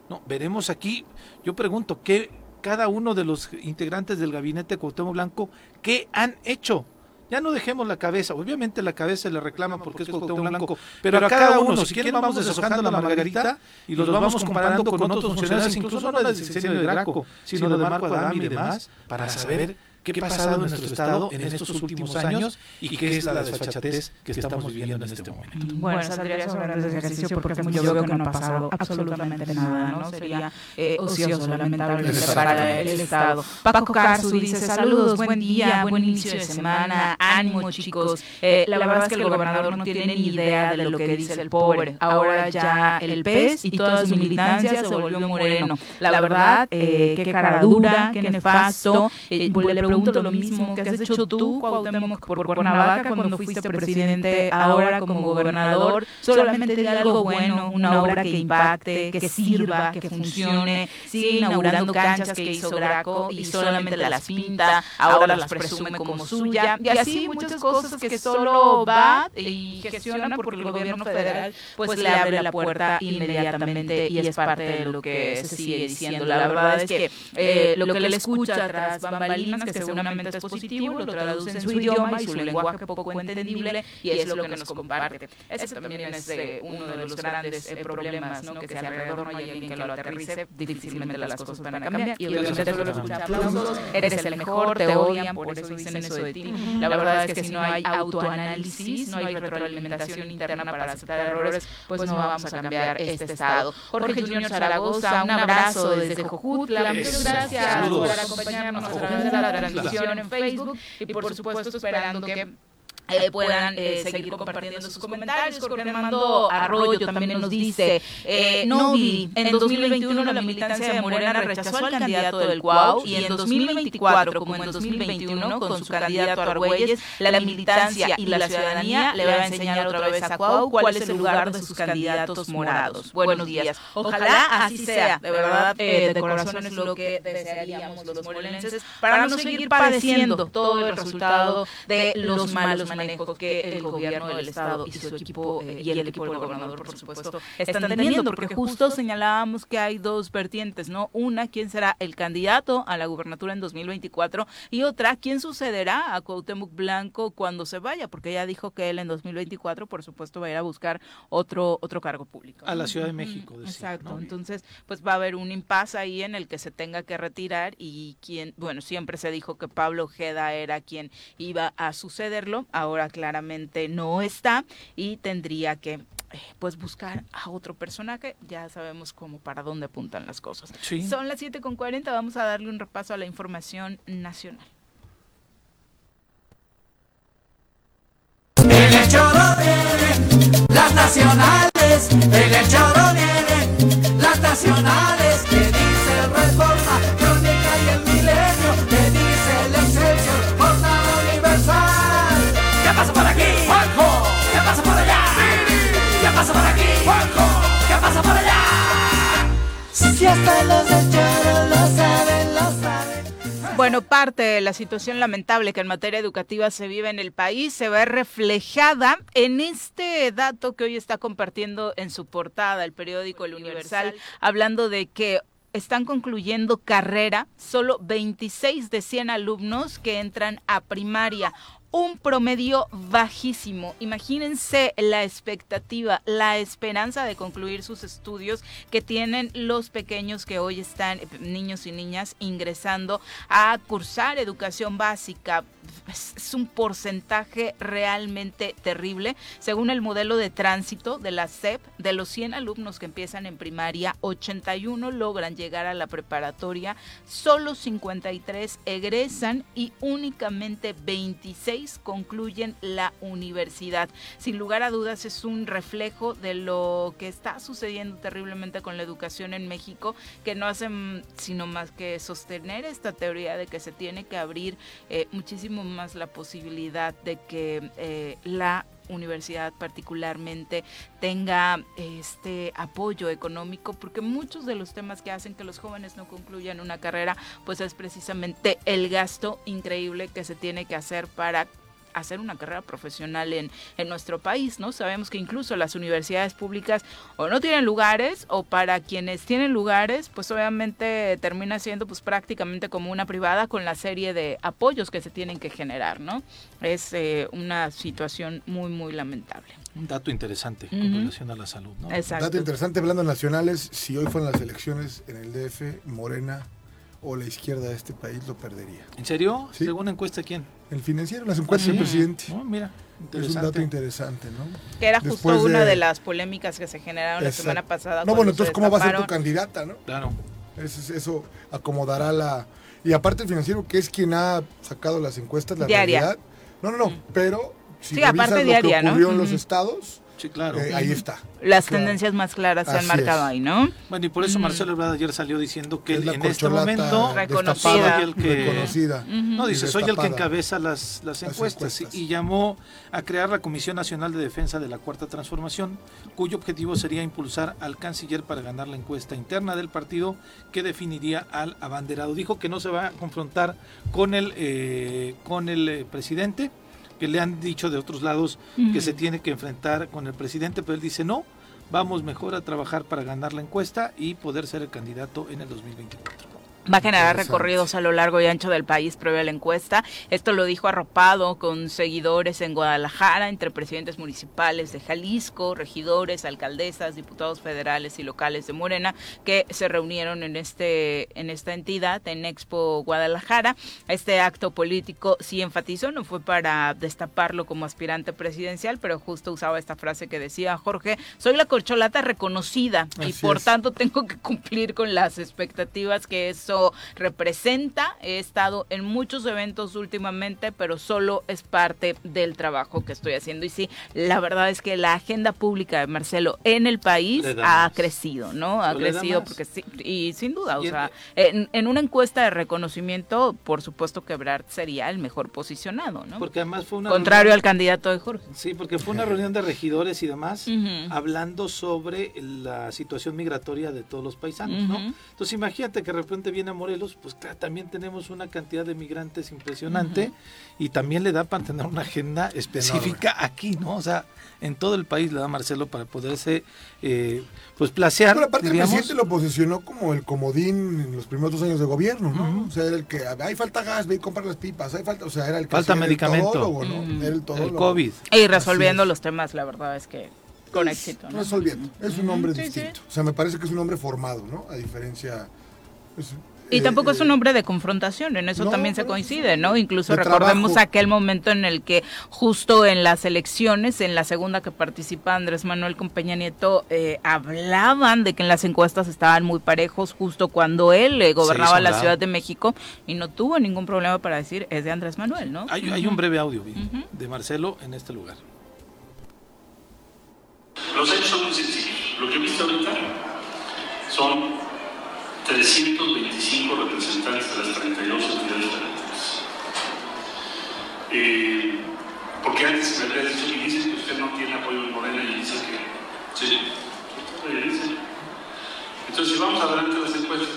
No, veremos aquí, yo pregunto, ¿qué cada uno de los integrantes del gabinete Cuauhtémoc Blanco qué han hecho? Ya no dejemos la cabeza, obviamente la cabeza le reclama porque, es Cuauhtémoc Blanco, pero, a cada uno, si quieren vamos deshojando la margarita y los vamos comparando con otros funcionarios, incluso no del diseño de Graco, sino de Marco Adami y demás, para saber qué ha pasado en nuestro Estado en estos últimos años y qué es la desfachatez que estamos viviendo en este momento. Bueno, saldría sobre el ejercicio porque yo veo que no ha pasado absolutamente nada, ¿no? Sería eh, ocioso, lamentablemente, para el Estado. Paco Carzu dice, saludos, buen día, buen inicio de semana, ánimo chicos. Eh, la verdad es que el gobernador no tiene ni idea de lo que dice el pobre. Ahora ya el PES y toda su militancia se volvió moreno. La verdad, eh, qué cara dura, qué nefasto. Eh, le pregunto lo mismo que has hecho tú, Cuauhtémoc, por Cuernavaca cuando fuiste presidente, ahora como gobernador. Solamente de algo bueno, una obra que impacte, que sirva, que funcione. Sigue inaugurando canchas que hizo Graco y solamente las pinta, ahora las presume como suya. Y así muchas cosas que solo va y gestiona porque el gobierno federal pues le abre la puerta inmediatamente y es parte de lo que se sigue diciendo. La verdad es que eh, lo que le escucha tras bambalinas que seguramente es positivo, lo traduce en su idioma y su lenguaje poco entendible y es lo que nos comparte. Ese también es eh, uno de los grandes eh, problemas, ¿no? que si alrededor no hay alguien que lo aterrice, difícilmente las cosas van a cambiar. Y obviamente solo escucha aplausos, eres el mejor, te odian, por eso dicen eso de ti. La verdad es que si no hay autoanálisis, no hay retroalimentación interna para aceptar errores, pues no vamos a cambiar este estado. Jorge Junior Zaragoza, un abrazo desde Jojutla. Muchas gracias por acompañarnos a través de la transmisión en Facebook y por supuesto esperando que eh, puedan eh, seguir compartiendo sus comentarios. Jorge Armando Arroyo también nos dice, eh, no, en 2021 la militancia de Morena rechazó al candidato del Cuau y en 2024, como en 2021, con su candidato Argüelles, la militancia y la ciudadanía le va a enseñar otra vez a Cuau cuál es el lugar de sus candidatos morados. Buenos días. Ojalá así sea, de verdad, de corazón es lo que desearíamos los morenenses para no seguir padeciendo todo el resultado de los malos manejo que el gobierno del Estado y su equipo eh, y el equipo del gobernador, por supuesto, están teniendo, porque justo señalábamos que hay dos vertientes, ¿no? Una, quién será el candidato a la gubernatura en 2024 y otra, quién sucederá a Cuauhtémoc Blanco cuando se vaya, porque ya dijo que él en 2024, por supuesto, va a ir a buscar otro otro cargo público. A la Ciudad de México. Exacto. Entonces, pues va a haber un impasse ahí en el que se tenga que retirar y quien, bueno, siempre se dijo que Pablo Ojeda era quien iba a sucederlo. Ahora, claramente no está y tendría que eh, pues buscar a otro personaje, ya sabemos cómo para dónde apuntan las cosas. Son las 7.40, vamos a darle un repaso a la información nacional. El choro vienen las nacionales, el choro vienen las nacionales, Si hasta los lo saben, lo saben. Bueno, parte de la situación lamentable que en materia educativa se vive en el país se ve reflejada en este dato que hoy está compartiendo en su portada el periódico El Universal, hablando de que están concluyendo carrera solo 26 de 100 alumnos que entran a primaria un promedio bajísimo. Imagínense la expectativa, la esperanza de concluir sus estudios que tienen los pequeños que hoy están, eh, niños y niñas, ingresando a cursar educación básica. Es un porcentaje realmente terrible. Según el modelo de tránsito de la SEP, de los 100 alumnos que empiezan en primaria, 81 logran llegar a la preparatoria, solo 53 egresan y únicamente 26 concluyen la universidad. Sin lugar a dudas es un reflejo de lo que está sucediendo terriblemente con la educación en México, que no hacen sino más que sostener esta teoría de que se tiene que abrir eh, muchísimo más la posibilidad de que eh, la universidad particularmente tenga este apoyo económico porque muchos de los temas que hacen que los jóvenes no concluyan una carrera pues es precisamente el gasto increíble que se tiene que hacer para hacer una carrera profesional en, en nuestro país, ¿no? Sabemos que incluso las universidades públicas o no tienen lugares o para quienes tienen lugares, pues obviamente termina siendo pues prácticamente como una privada con la serie de apoyos que se tienen que generar, ¿no? Es eh, una situación muy, muy lamentable. Un dato interesante con relación a la salud, ¿no? Exacto. Dato interesante hablando de nacionales, si hoy fueran las elecciones en el DF, Morena o la izquierda de este país lo perdería. ¿En serio? ¿Según encuesta quién? El financiero, las encuestas del presidente. mira, es un dato interesante, ¿no? Que era justo una de... las polémicas que se generaron la semana pasada. No, bueno, entonces, ¿cómo va a ser tu candidata, no? Claro. Eso, eso acomodará la... Y aparte el financiero, que es quien ha sacado las encuestas, la Diaria. realidad. No, no, no, pero si sí, aparte lo diaria, que ocurrió ¿no? en los estados, Sí, claro. eh, ahí está. Las Claro. tendencias más claras se han marcado es. ahí, ¿no? Bueno, y por eso Marcelo Ebrard ayer salió diciendo que Es él la en este momento Reconocida. soy el que reconocida. no y dice soy el que encabeza las, las Las encuestas, encuestas. y llamó a crear la Comisión Nacional de Defensa de la Cuarta Transformación, cuyo objetivo sería impulsar al canciller para ganar la encuesta interna del partido que definiría al abanderado. Dijo que no se va a confrontar con el eh, con el eh, presidente, que le han dicho de otros lados que se tiene que enfrentar con el presidente, pero él dice no. Vamos mejor a trabajar para ganar la encuesta y poder ser el candidato en el 2024. Va a generar recorridos a lo largo y ancho del país previo a la encuesta. Esto lo dijo arropado con seguidores en Guadalajara, entre presidentes municipales de Jalisco, regidores, alcaldesas, diputados federales y locales de Morena, que se reunieron en este en esta entidad, en Expo Guadalajara. Este acto político sí enfatizó, no fue para destaparlo como aspirante presidencial, pero justo usaba esta frase que decía Jorge, soy la corcholata reconocida y por es. tanto tengo que cumplir con las expectativas que eso Representa. He estado en muchos eventos últimamente, pero solo es parte del trabajo que estoy haciendo. Y sí, la verdad es que la agenda pública de Marcelo en el país ha crecido, ¿no? Ha crecido porque sí, y sin duda, o sea, en, en, una encuesta de reconocimiento, por supuesto que Brad sería el mejor posicionado, ¿no? Porque además fue una contrario al candidato de Jorge. Sí, porque fue una reunión de regidores y demás hablando sobre la situación migratoria de todos los paisanos, ¿no? Entonces imagínate que de repente viene a Morelos, pues claro, también tenemos una cantidad de migrantes impresionante y también le da para tener una agenda específica aquí, ¿no? O sea, en todo el país le da Marcelo para poderse eh, pues placear. Pero aparte el presidente lo posicionó como el comodín en los primeros dos años de gobierno, ¿no? O sea, era el que hay falta gas, ve y compra las pipas, hay falta, o sea, era el que falta medicamento, ¿no? Era el, el COVID. Y resolviendo los temas, la verdad es que con éxito. ¿no? Resolviendo, es un hombre distinto. O sea, me parece que es un hombre formado, ¿no? A diferencia... Y tampoco es un eh, hombre de confrontación, en eso también se coincide, ¿no? Incluso recordemos aquel momento en el que justo en las elecciones, en la segunda que participa Andrés Manuel con Peña Nieto, eh, hablaban de que en las encuestas estaban muy parejos justo cuando él eh, gobernaba la Ciudad de México y no tuvo ningún problema para decir es de Andrés Manuel, ¿no? Hay, un breve audio de Marcelo en este lugar. Los hechos son muy sencillos. Lo que he visto ahorita son 325 representantes de las 32 entidades federativas. Eh, porque antes me había dicho y dice que usted no tiene apoyo en Morena y dice que sí. Entonces, si vamos adelante las encuestas,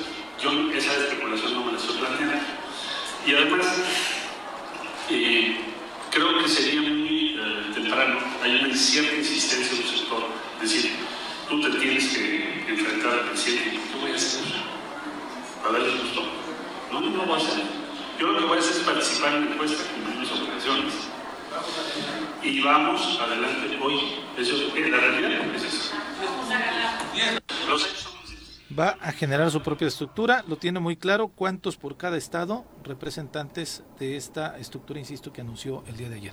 yo esa especulación no me la estoy planteando. Y además, eh, creo que sería muy eh, temprano, hay una cierta insistencia en un sector, decir, tú te tienes que enfrentar al presidente, ¿qué voy a hacer? A darles gusto. No, no lo voy a hacer. Yo lo que voy a hacer es participar en la encuesta, cumplir mis operaciones. Y vamos adelante hoy. Eso es la realidad, es eso. Los hechos va a generar su propia estructura, lo tiene muy claro, cuántos por cada estado representantes de esta estructura, insisto, que anunció el día de ayer.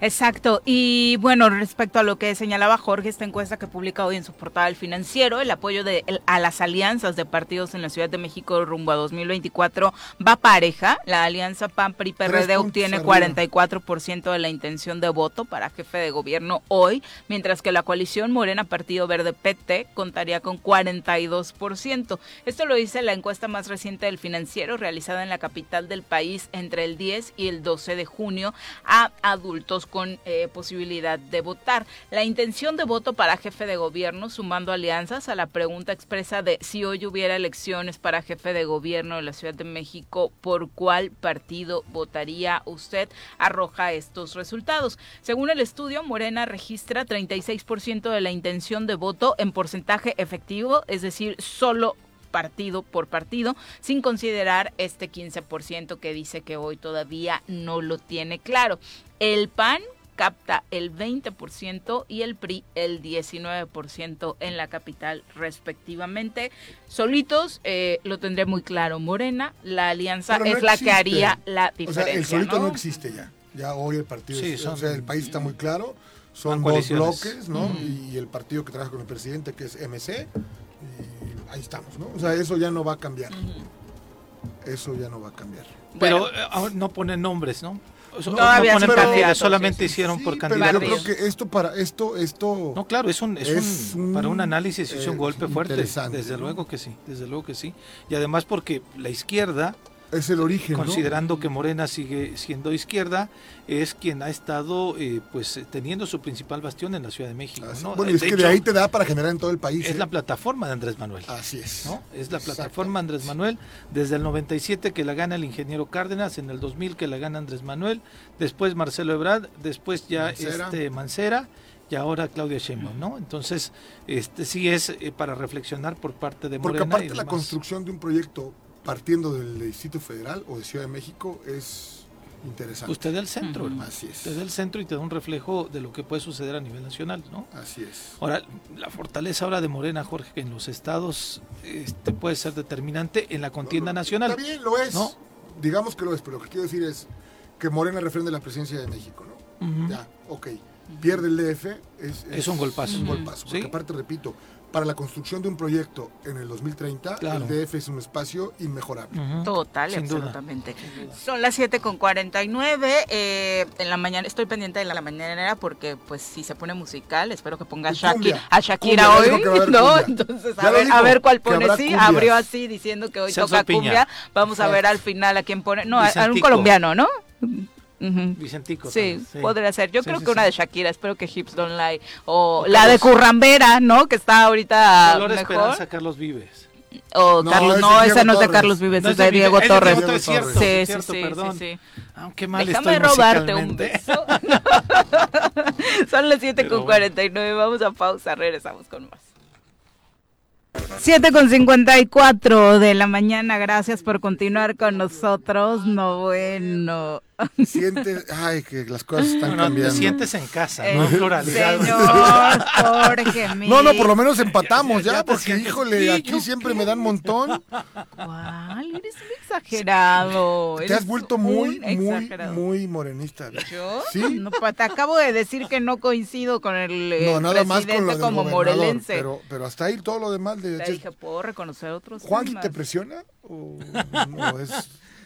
Exacto, y bueno, respecto a lo que señalaba Jorge, esta encuesta que publica hoy en su portal financiero, el apoyo de, a las alianzas de partidos en la Ciudad de México rumbo a 2024 va pareja, la alianza PAN-PRI-PRD obtiene 44% de la intención de voto para jefe de gobierno hoy, mientras que la coalición Morena Partido Verde PT contaría con 42%. Esto lo dice la encuesta más reciente del financiero realizada en la capital del país entre el 10 y el 12 de junio a adultos con eh, posibilidad de votar. La intención de voto para jefe de gobierno, sumando alianzas a la pregunta expresa de si hoy hubiera elecciones para jefe de gobierno de la Ciudad de México, ¿por cuál partido votaría usted? Arroja estos resultados. Según el estudio, Morena registra 36% de la intención de voto en porcentaje efectivo, es decir, solo partido por partido, sin considerar este 15% que dice que hoy todavía no lo tiene claro. El PAN capta el 20% y el PRI el 19% en la capital respectivamente. Solitos, eh, lo tendré muy claro, Morena, la alianza es la que haría la diferencia. O sea, el solito ¿no? existe ya. Ya hoy el partido, o sea, el país está muy claro. Son dos bloques, ¿no? Y el partido que trabaja con el presidente, que es MC, ahí estamos, ¿no? O sea, eso ya no va a cambiar. Eso ya no va a cambiar. Pero eh, no ponen nombres, ¿no? Todavía no ponen solamente hicieron por candidatos. Pero yo creo que esto para esto esto No, claro, es un, es, un, para un análisis es un golpe fuerte, desde luego que sí, desde luego que sí. Y además porque la izquierda es el origen. Considerando que Morena sigue siendo izquierda, es quien ha estado eh, pues teniendo su principal bastión en la Ciudad de México. Bueno, es que de ahí te da para generar en todo el país. Es ¿eh? la plataforma de Andrés Manuel. Así es. ¿no? Es la plataforma de Andrés Manuel. Desde el 97 que la gana el ingeniero Cárdenas, en el 2000 que la gana Andrés Manuel, después Marcelo Ebrard, después ya Mancera. este Mancera y ahora Claudia Sheinbaum, ¿no? Entonces, este sí es eh, para reflexionar por parte de Morena. Porque aparte la construcción de un proyecto partiendo del Distrito Federal o de Ciudad de México es interesante. Usted del centro, Así es. Usted del centro y te da un reflejo de lo que puede suceder a nivel nacional, ¿no? Así es. Ahora, la fortaleza ahora de Morena, Jorge, en los estados este, puede ser determinante en la contienda nacional. Está bien, lo es. ¿no? Digamos que lo es, pero lo que quiero decir es que Morena refrende la presidencia de México, ¿no? Ya, ok. Pierde el DF, es, es, un golpazo. un golpazo. Porque aparte, repito, para la construcción de un proyecto en el 2030, Claro. el DF es un espacio inmejorable. Total, y Sin duda. absolutamente. Son las 7 con 49. eh, en la mañana, estoy pendiente de la, la mañanera porque, pues, si se pone musical, espero que ponga Shaki- a Shakira Cumbia, hoy, a ¿no? cumbia. Entonces, a ver, a ver cuál pone. Sí, cumbias. abrió así diciendo que hoy Celso toca Piña. cumbia. Vamos a ver al final a quién pone. No, a, a un Vicentico. colombiano, ¿no? Ujú. Vicentico. Sí, podría ser. Yo Sí, creo sí, que una de Shakira, espero que Hips Don't Lie. O O la de Currambera, ¿no? Que está ahorita Dolor mejor. Esperanza, Carlos Vives. O No, Carlos, no, es ese Diego no es de. Carlos Vives, No es de Diego Vives, Torres. Diego, cierto, Sí, es sí, cierto, sí, perdón. sí, sí. Aunque mal Déjame estoy robarte un beso. Son las 7 con Pero 49. Vamos a pausa. Regresamos con más. 7 con 54 de la mañana. Gracias por continuar con nosotros. No, bueno. Sientes, ay, que las cosas están No, no, cambiando. te sientes en casa, Eh, ¿no? Pluralidad. Señor Jorge. No, no, por lo menos empatamos Ya porque sientes- híjole, Sí, aquí siempre me dan montón. ¿Cuál? Eres un exagerado. Te Eres has vuelto muy, muy, muy morenista. ¿Yo? Sí. No, pa- te acabo de decir que no coincido con el eh, No, nada más presidente con lo como morelense. pero, pero hasta ahí todo lo demás de Te dije, ¿puedo reconocer otros Juan, temas? ¿te presiona? ¿O no es?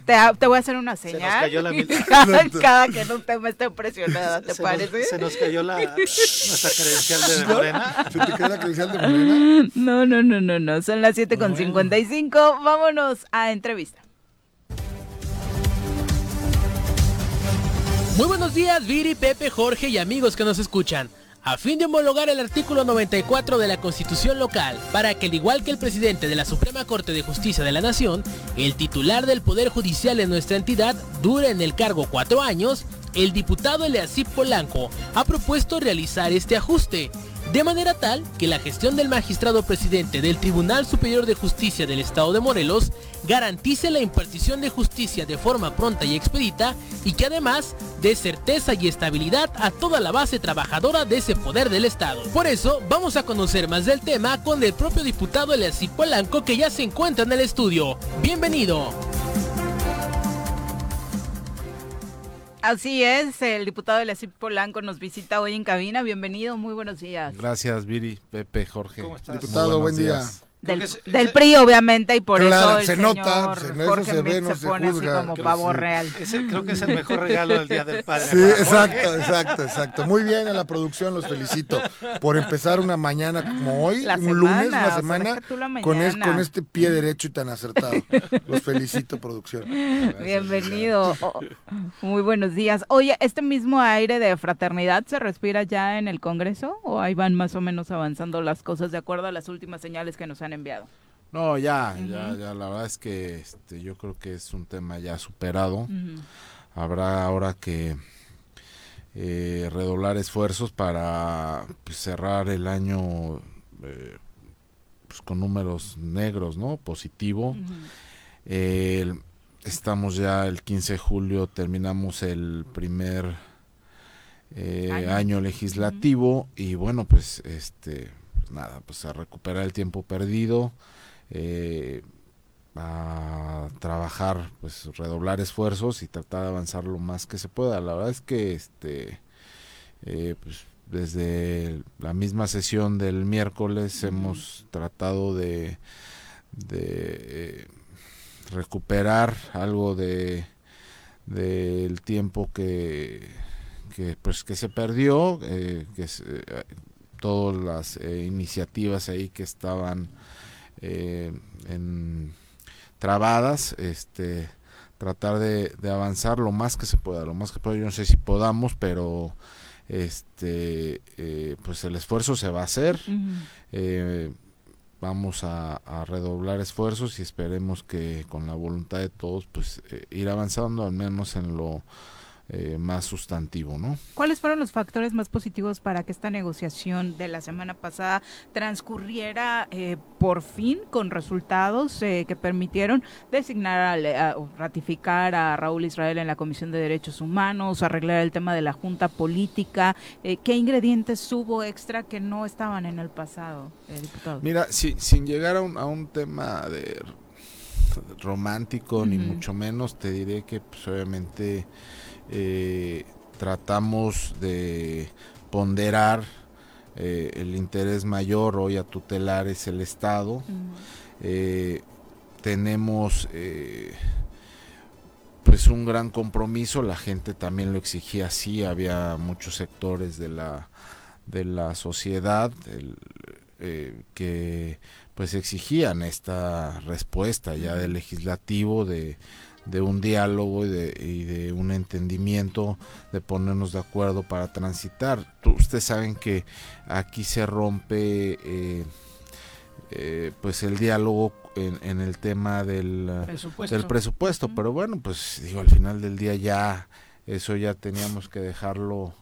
Te, te voy a hacer una Se nos señal. cayó la mil- cada, cada que un tema esté presionada, ¿te se nos- parece? se nos cayó la, nuestra credencial de Morena. ¿Se te queda la credencial de Morena? No, no, no, no, no. Son las 7 con 55. Vámonos a entrevista. Muy buenos días, Viri, Pepe, Jorge y amigos que nos escuchan. A fin de homologar el artículo 94 de la Constitución local, para que al igual que el presidente de la Suprema Corte de Justicia de la Nación, el titular del Poder Judicial en nuestra entidad dure en el cargo cuatro años, el diputado Eleazip Polanco ha propuesto realizar este ajuste, de manera tal que la gestión del magistrado presidente del Tribunal Superior de Justicia del Estado de Morelos garantice la impartición de justicia de forma pronta y expedita y que además dé certeza y estabilidad a toda la base trabajadora de ese poder del Estado. Por eso vamos a conocer más del tema con el propio diputado Eleazip Polanco que ya se encuentra en el estudio. Bienvenido. Así es, el diputado de la CIP Polanco nos visita hoy en cabina. Bienvenido, muy buenos días. Gracias, Viri, Pepe, Jorge. ¿Cómo estás? Diputado, buen día. días. Del, es- PRI, obviamente, y por Claro, eso el se señor nota, se- Jorge se ve, no se se pone juzga. así como Creo pavo sí. real. Ese creo que es el mejor regalo del Día del Padre. Sí, exacto, exacto, exacto. Muy bien a la producción, los felicito por empezar una mañana como hoy, La un lunes, semana, una semana, es- con este pie derecho y tan acertado. Los felicito, producción. Bienvenido. Oh, muy buenos días. Oye, ¿este mismo aire de fraternidad se respira ya en el Congreso o ahí van más o menos avanzando las cosas de acuerdo a las últimas señales que nos han enviado? No, ya, ya, ya, la verdad es que este, yo creo que es un tema ya superado. Habrá ahora que eh, redoblar esfuerzos para pues, cerrar el año eh, pues, con números negros, ¿no? Positivo. Estamos ya el 15 de julio, terminamos el primer eh, Año. año. legislativo y bueno, pues este, nada, pues a recuperar el tiempo perdido, eh, a trabajar, pues redoblar esfuerzos y tratar de avanzar lo más que se pueda. La verdad es que este, eh, pues desde la misma sesión del miércoles hemos tratado de, de eh, recuperar algo de del tiempo que, que pues que se perdió eh, que es, eh, todas las eh, iniciativas ahí que estaban eh, en trabadas este tratar de, de avanzar lo más que se pueda lo más que pueda. Yo no sé si podamos pero este eh, pues el esfuerzo se va a hacer. Eh, vamos a, a redoblar esfuerzos y esperemos que con la voluntad de todos pues eh, ir avanzando al menos en lo eh, más sustantivo no ¿Cuáles fueron los factores más positivos para que esta negociación de la semana pasada transcurriera eh, por fin con resultados eh, que permitieron designar al- a- o ratificar a Raúl Israel en la Comisión de Derechos Humanos, arreglar el tema de la Junta Política? Eh, ¿Qué ingredientes hubo extra que no estaban en el pasado, eh, diputado? Mira, si- sin llegar a un, a un tema de romántico ni mucho menos, te diré que pues, obviamente eh, tratamos de ponderar eh, el interés mayor hoy a tutelar es el Estado. Eh, tenemos pues un gran compromiso, la gente también lo exigía así, había muchos sectores de la, de la sociedad que pues exigían esta respuesta ya del legislativo de, de un diálogo y de, y de, un entendimiento, de ponernos de acuerdo para transitar. Ustedes saben que aquí se rompe eh, eh, pues el diálogo en, el tema del presupuesto, del presupuesto pero bueno, pues digo, al final del día ya eso ya teníamos que dejarlo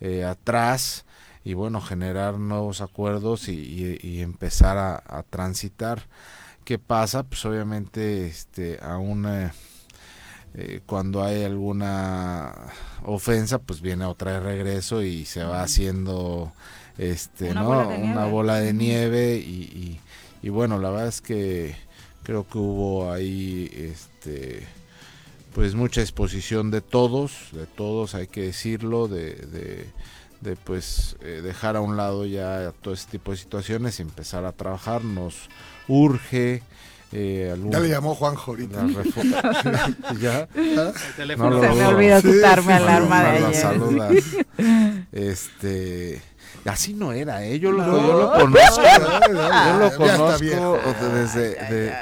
eh, atrás y bueno, generar nuevos acuerdos y, empezar a, transitar. ¿Qué pasa? Pues obviamente este, aún eh, eh, cuando hay alguna ofensa, pues viene otra de regreso y se va haciendo este, una, ¿no? bola, de una bola de nieve y, y, bueno, la verdad es que creo que hubo ahí este pues mucha exposición de todos, de todos hay que decirlo, de de pues eh, dejar a un lado ya todo este tipo de situaciones y empezar a trabajar. Nos urge. Eh, ya le llamó Juan ahorita. ya. Se me olvidó quitarme alarma de ayer. Saludas. Este así no era, ¿eh? yo, lo, yo lo conozco, yo lo conozco desde, desde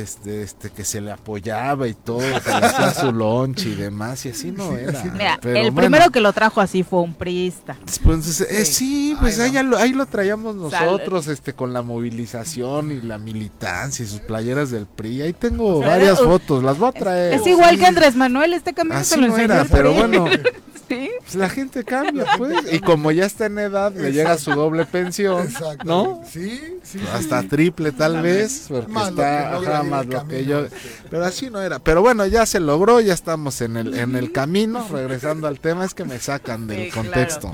este que se le apoyaba y todo, que le hacía su lunch y demás, y así no era. Mira, el primero que lo trajo así fue un priista. Pues, eh, sí, pues ahí, lo, ahí lo traíamos nosotros, este, con la movilización y la militancia y sus playeras del PRI. Ahí tengo varias fotos, las voy a traer. Es, igual que Andrés Manuel, este camino así no era, pero bueno. Pues la gente cambia, pues. Y como ya está en edad, le llega su doble pensión, ¿no? Sí, sí. Hasta triple tal vez, porque está más lo que yo. Pero así no era. Pero bueno, ya se logró, ya estamos en el en el camino, regresando al tema, es que me sacan del contexto.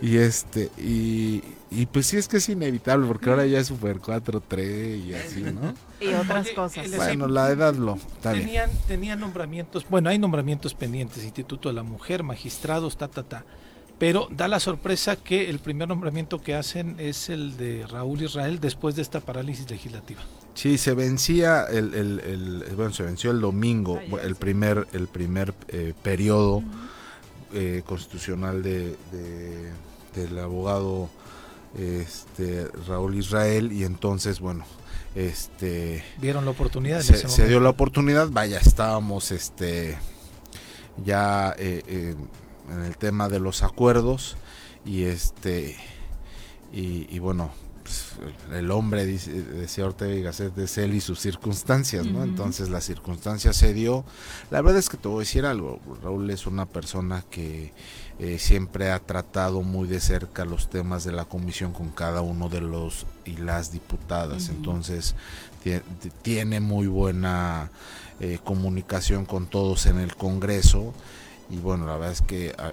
Y este y y pues sí es que es inevitable, porque ahora ya es Super 4-3 y así, ¿no? Y otras cosas. Bueno, la edad lo. tenían, tenían nombramientos, bueno, hay nombramientos pendientes, Instituto de la Mujer, magistrados, ta, ta, ta. Pero da la sorpresa que el primer nombramiento que hacen es el de Raúl Israel después de esta parálisis legislativa. Sí, se vencía el, el, el bueno, se venció el domingo, el primer, el primer eh, periodo eh, constitucional de, del abogado este Raúl Israel y entonces bueno este vieron la oportunidad se, dio la oportunidad. Vaya estábamos este ya eh, eh, en el tema de los acuerdos y este y, bueno pues, el hombre dice, decía Ortega y Gasset de él y sus circunstancias no entonces la circunstancia se dio. La verdad es que te voy a decir algo Raúl es una persona que eh, siempre ha tratado muy de cerca los temas de la comisión con cada uno de los y las diputadas. Entonces tiene muy buena eh, comunicación con todos en el Congreso. Y bueno, la verdad es que ah,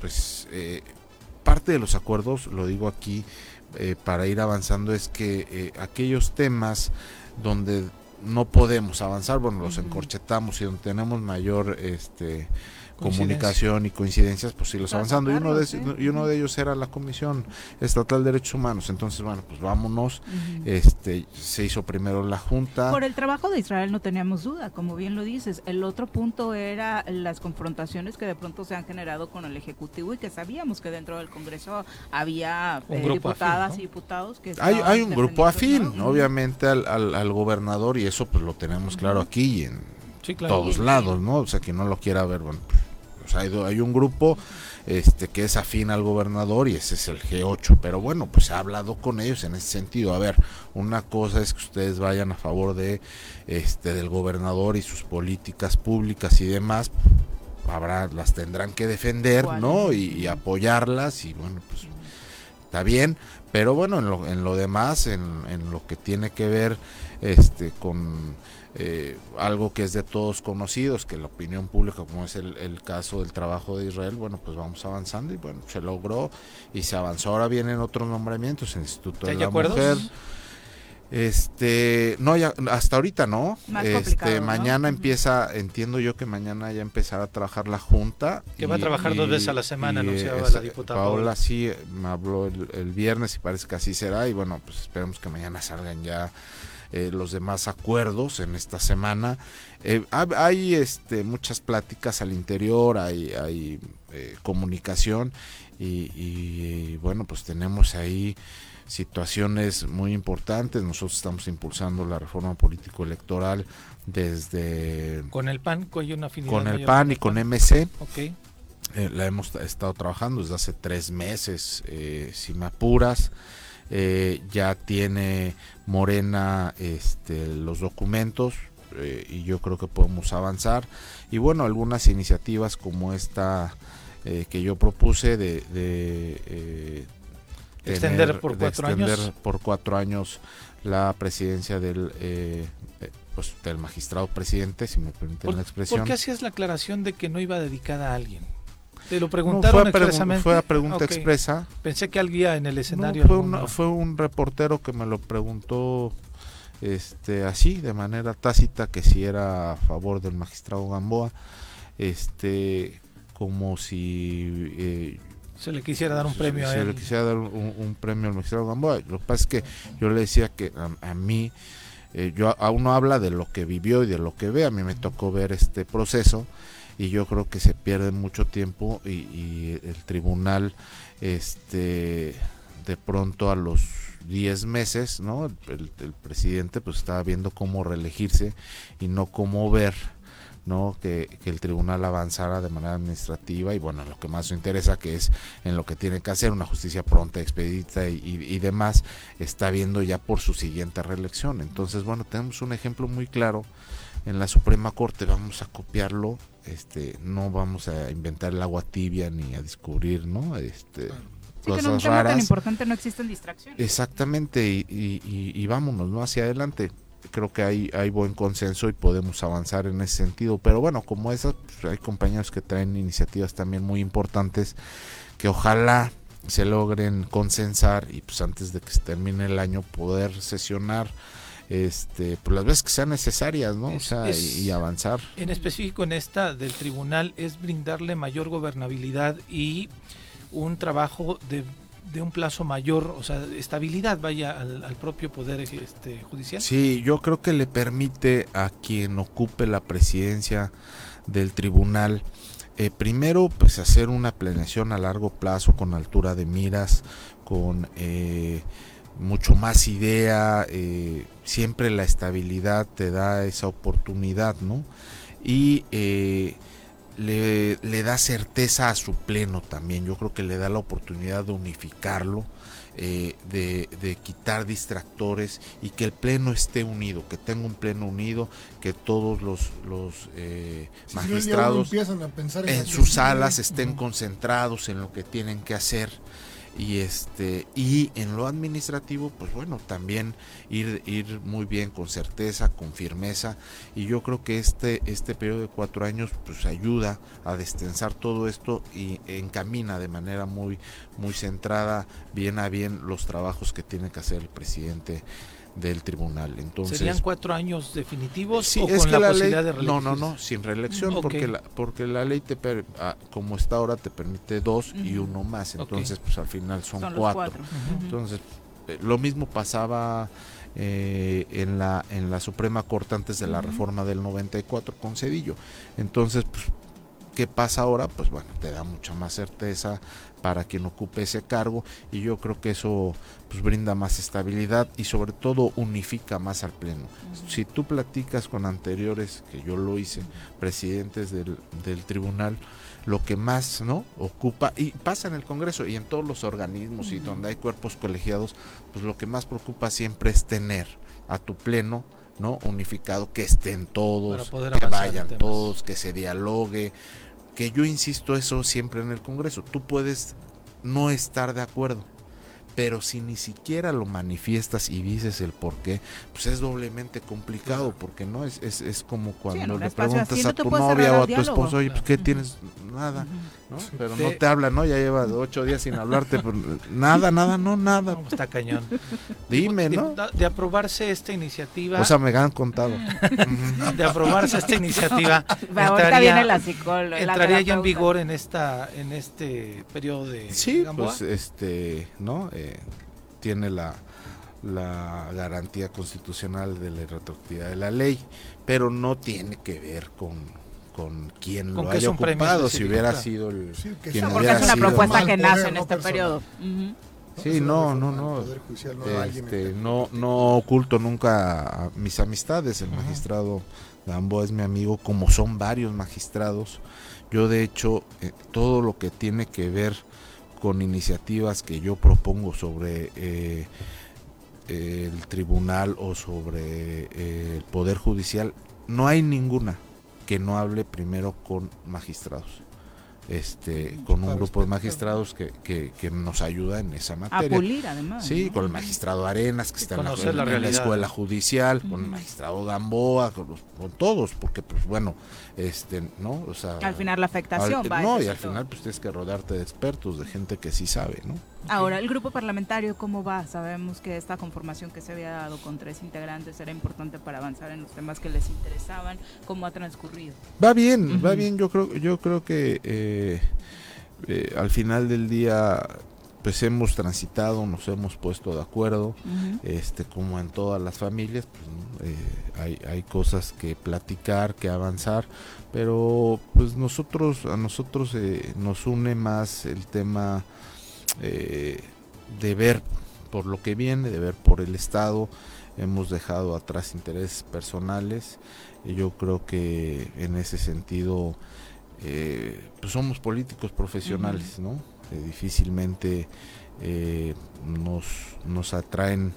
pues eh, parte de los acuerdos, lo digo aquí para ir avanzando, es que aquellos temas donde no podemos avanzar, bueno, los encorchetamos y donde tenemos mayor este comunicación y coincidencias, pues los avanzando. Y uno, de, y uno de ellos era la Comisión Estatal de Derechos Humanos. Entonces, bueno, pues vámonos. este Se hizo primero la Junta. Por el trabajo de Israel no teníamos duda, como bien lo dices. El otro punto era las confrontaciones que de pronto se han generado con el Ejecutivo y que sabíamos que dentro del Congreso había eh, diputadas y diputados que... Hay, hay un grupo afín, obviamente, al, al, gobernador y eso pues lo tenemos claro aquí y en todos lados, ¿no? O sea, que no lo quiera ver, bueno, pues, hay, un grupo este que es afín al gobernador y ese es el G8, pero bueno, pues he hablado con ellos en ese sentido. A ver, una cosa es que ustedes vayan a favor de este del gobernador y sus políticas públicas y demás, habrá las tendrán que defender, ¿no? Y, apoyarlas y bueno, pues está bien, pero bueno, en lo, en lo demás, en, en lo que tiene que ver este con eh, algo que es de todos conocidos, que la opinión pública, como es el, caso del trabajo de Israel, bueno, pues vamos avanzando y bueno, se logró y se avanzó. Ahora vienen otros nombramientos, el Instituto de la Mujer. Este, no, ya, hasta ahorita no. Más este, mañana empieza, entiendo yo que mañana ya empezará a trabajar la junta. Que va a trabajar dos veces a la semana, y, anunciaba esa- la diputada Paola Paola. sí me habló el, el viernes y parece que así será. Y bueno, pues esperemos que mañana salgan ya eh, los demás acuerdos en esta semana. Eh, hay este, muchas pláticas al interior, hay, hay eh, comunicación y, y, bueno, pues tenemos ahí situaciones muy importantes. Nosotros estamos impulsando la reforma político-electoral desde Con el PAN, hay una afinidad con el PAN y con MC. Ok. Eh, la hemos estado trabajando desde hace tres meses, eh, si me apuras. Eh, ya tiene Morena este, los documentos eh, y yo creo que podemos avanzar. Y bueno, algunas iniciativas como esta eh, que yo propuse de, de, eh, Extender por de cuatro extender años. por cuatro años la presidencia del, pues, del magistrado presidente, si me permiten ¿Por, la expresión. por qué hacías la aclaración de que no iba dedicada a alguien? Te lo No, preguntaron fue a expresamente. fue a pregunta Ok. expresa. Pensé que alguien en el No, escenario. fue, alguno. una- fue un reportero que me lo preguntó este así de manera tácita que si era a favor del magistrado Gamboa este como si eh, Se le quisiera dar un premio a se él. le quisiera dar un, un premio al magistrado Gamboa lo que pasa es que yo le decía que a, a mí eh, yo a uno habla de lo que vivió y de lo que ve a mí me tocó ver este proceso y yo creo que se pierde mucho tiempo y, el tribunal este de pronto a los 10 meses no el, presidente pues estaba viendo cómo reelegirse y no cómo ver no que, que el tribunal avanzara de manera administrativa y bueno lo que más nos interesa que es en lo que tiene que hacer una justicia pronta expedita y- y demás está viendo ya por su siguiente reelección. Entonces bueno tenemos un ejemplo muy claro en la Suprema Corte vamos a copiarlo este no vamos a inventar el agua tibia ni a descubrir no este Sí, que en un cosas tema tan importante no existen distracciones. Exactamente, y, y- y- y vámonos, ¿no? Hacia adelante. Creo que hay, hay buen consenso y podemos avanzar en ese sentido. Pero bueno, como esas, pues, hay compañeros que traen iniciativas también muy importantes que ojalá se logren consensar y pues antes de que se termine el año poder sesionar este por las veces que sean necesarias, ¿no? O sea, es- y, y avanzar. En específico en esta del tribunal es brindarle mayor gobernabilidad y un trabajo de, de un plazo mayor, o sea, estabilidad vaya al, al propio poder este, judicial. Sí, yo creo que le permite a quien ocupe la presidencia del tribunal, eh, primero, pues hacer una planeación a largo plazo con altura de miras, con eh, mucho más idea, eh, siempre la estabilidad te da esa oportunidad, ¿no? Y eh, le, le da certeza a su pleno también. Yo creo que le da la oportunidad de unificarlo, eh, de, de quitar distractores y que el pleno esté unido, que tenga un pleno unido, que todos los, los eh, Si, no, magistrados empiezan a pensar en sus salas estén concentrados en lo que tienen que hacer y este y en lo administrativo pues bueno también ir ir muy bien con certeza con firmeza y yo creo que este este periodo de cuatro años pues ayuda a destensar todo esto y encamina de manera muy muy centrada bien a bien los trabajos que tiene que hacer el presidente del tribunal. Entonces ¿Serían cuatro años definitivos Sí, o es con que la, la ley, posibilidad de no, no, reelegirse? no, sin reelección, porque la, porque la ley te per- ah, como está ahora te permite dos y uno más, entonces pues al final son, cuatro. Entonces eh, lo mismo pasaba eh, en la en la Suprema Corte antes de la reforma del 94 con Cedillo. Entonces, pues ¿qué pasa ahora? Pues bueno, te da mucha más certeza para quien ocupe ese cargo y yo creo que eso pues brinda más estabilidad y sobre todo unifica más al pleno. Si tú platicas con anteriores, que yo lo hice, presidentes del, del tribunal, lo que más no ocupa y pasa en el Congreso y en todos los organismos y donde hay cuerpos colegiados, pues lo que más preocupa siempre es tener a tu pleno no unificado que estén todos, que vayan temas. todos, que se dialogue, que yo insisto eso siempre en el Congreso. Tú puedes no estar de acuerdo, pero si ni siquiera lo manifiestas y dices el por qué, pues es doblemente complicado, porque no es, es, es como cuando le espacio así preguntas no a tu novia o a tu esposo, oye, pues qué tienes, nada. ¿No? Pero no te habla, ¿no? Ya lleva ocho días sin hablarte. Pues, nada, nada, no, nada. está cañón. Dime, ¿no? De, aprobarse esta iniciativa. O sea, me han contado. de aprobarse esta iniciativa. ahorita viene la psicóloga. Entraría ya en vigor en esta en este periodo de. Sí, pues este, ¿no? Eh, tiene la la garantía constitucional de la retroactividad de la ley, pero no tiene que ver con con quien lo haya ocupado, si hubiera sido el porque es una propuesta que nace en este periodo. Sí, no, no, no. Este, no, no oculto nunca a mis amistades. El magistrado Gamboa es mi amigo, como son varios magistrados. Yo, de hecho, eh, todo lo que tiene que ver con iniciativas que yo propongo sobre eh, el tribunal o sobre eh, el poder judicial, no hay ninguna que no hable primero con magistrados. Este, con un grupo de magistrados que, que, nos ayuda en esa materia. A pulir, además. Sí, con el magistrado Arenas, que está en la, escuela judicial, con el magistrado Gamboa, con, con, todos, porque, pues bueno, este, ¿no? O sea. Al final la afectación va. No, y al final, pues tienes que rodearte de expertos, de gente que sí sabe, ¿no? Ahora, el grupo parlamentario, ¿cómo va? Sabemos que esta conformación que se había dado con tres integrantes era importante para avanzar en los temas que les interesaban. ¿Cómo ha transcurrido? Va bien, va bien. Yo creo, yo creo que eh, eh, al final del día pues hemos transitado, nos hemos puesto de acuerdo, este, como en todas las familias, pues, eh, hay, hay cosas que platicar, que avanzar, pero pues nosotros, a nosotros nos une más el tema eh, de ver por lo que viene, de ver por el Estado. Hemos dejado atrás intereses personales. Y yo creo que en ese sentido eh, pues somos políticos profesionales, ¿no? Eh, difícilmente nos, nos atraen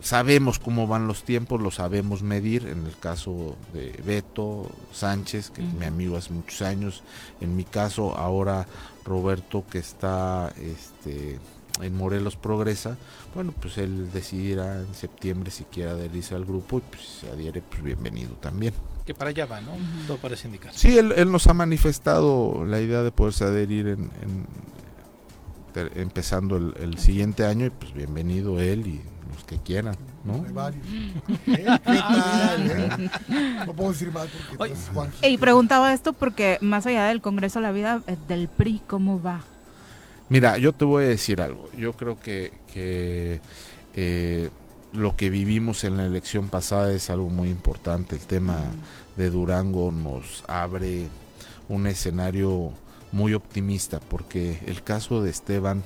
sabemos cómo van los tiempos, lo sabemos medir, en el caso de Beto Sánchez, que es mi amigo hace muchos años, en mi caso ahora Roberto que está este, en Morelos Progresa, bueno, pues él decidirá en septiembre si quiere adherirse al grupo y pues si se adhiere, pues bienvenido también. Que para allá va, ¿no? Todo parece indicar. Sí, él, nos ha manifestado la idea de poderse adherir en, empezando el, el, siguiente año y pues bienvenido él y los que quieran, ¿no? Hay varios. ¿Eh? No puedo decir más porque Y preguntaba esto porque más allá del Congreso la vida eh, del PRI, ¿cómo va? Mira, yo te voy a decir algo. Yo creo que, que eh, lo que vivimos en la elección pasada es algo muy importante. El tema de Durango nos abre un escenario muy optimista porque el caso de Esteban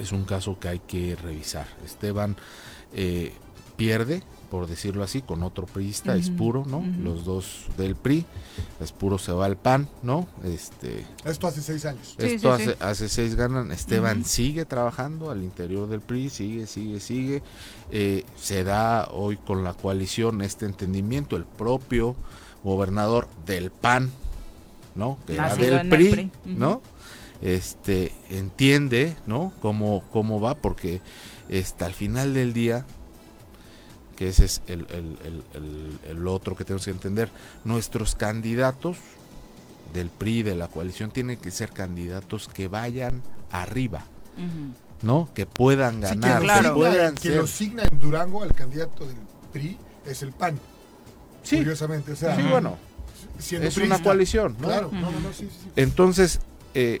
es un caso que hay que revisar. Esteban eh, pierde, por decirlo así, con otro priista, es puro, ¿no? Los dos del PRI, Espuro se va al PAN, ¿no? Este, esto hace seis años. Esto hace, seis ganan. Esteban sigue trabajando al interior del PRI, sigue, sigue, sigue. Eh, se da hoy con la coalición este entendimiento, el propio gobernador del PAN, ¿no? Que era del PRI, ¿no? Este entiende no cómo, cómo va porque está al final del día que ese es el, el, otro que tenemos que entender nuestros candidatos del PRI de la coalición tienen que ser candidatos que vayan arriba no que puedan ganar que puedan quien lo signa en Durango al candidato del PRI es el PAN sí. curiosamente o sea sí, bueno es una coalición ¿no? claro entonces eh,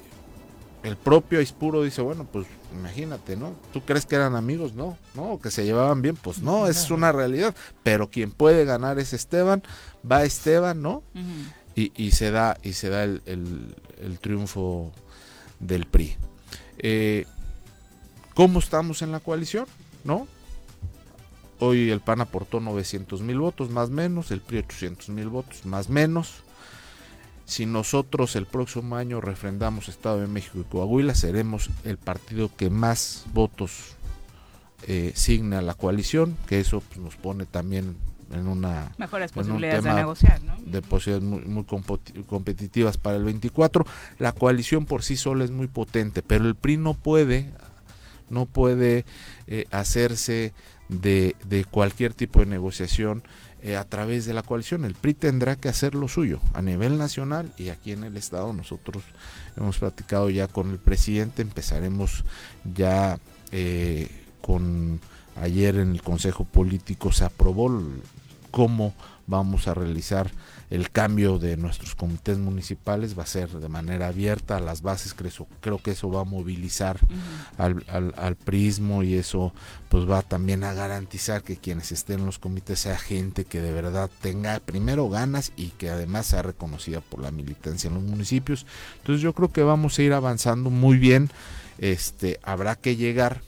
el propio Aispuro dice, bueno, pues imagínate, ¿no? ¿Tú crees que eran amigos? No, no, que se llevaban bien, pues no, es una realidad. Pero quien puede ganar es Esteban, va Esteban, ¿no? y, se da, y se da el, triunfo del PRI. Eh, ¿Cómo estamos en la coalición? ¿No? Hoy el PAN aportó 900 mil votos, más menos, el PRI 800 mil votos, más menos si nosotros el próximo año refrendamos Estado de México y Coahuila, seremos el partido que más votos eh, signa a la coalición, que eso pues, nos pone también en una mejores posibilidades de negociar, ¿no? De posibilidades muy, competitivas para el 24. La coalición por sí sola es muy potente, pero el PRI no puede, no puede eh, hacerse de, de, cualquier tipo de negociación eh, a través de la coalición. El PRI tendrá que hacer lo suyo a nivel nacional y aquí en el Estado nosotros hemos platicado ya con el presidente, empezaremos ya eh, con ayer en el Consejo Político se aprobó cómo vamos a realizar el cambio de nuestros comités municipales va a ser de manera abierta a las bases, creo, creo que eso va a movilizar al, al, al, prismo y eso pues va también a garantizar que quienes estén en los comités sea gente que de verdad tenga primero ganas y que además sea reconocida por la militancia en los municipios. Entonces yo creo que vamos a ir avanzando muy bien. Este, habrá que llegar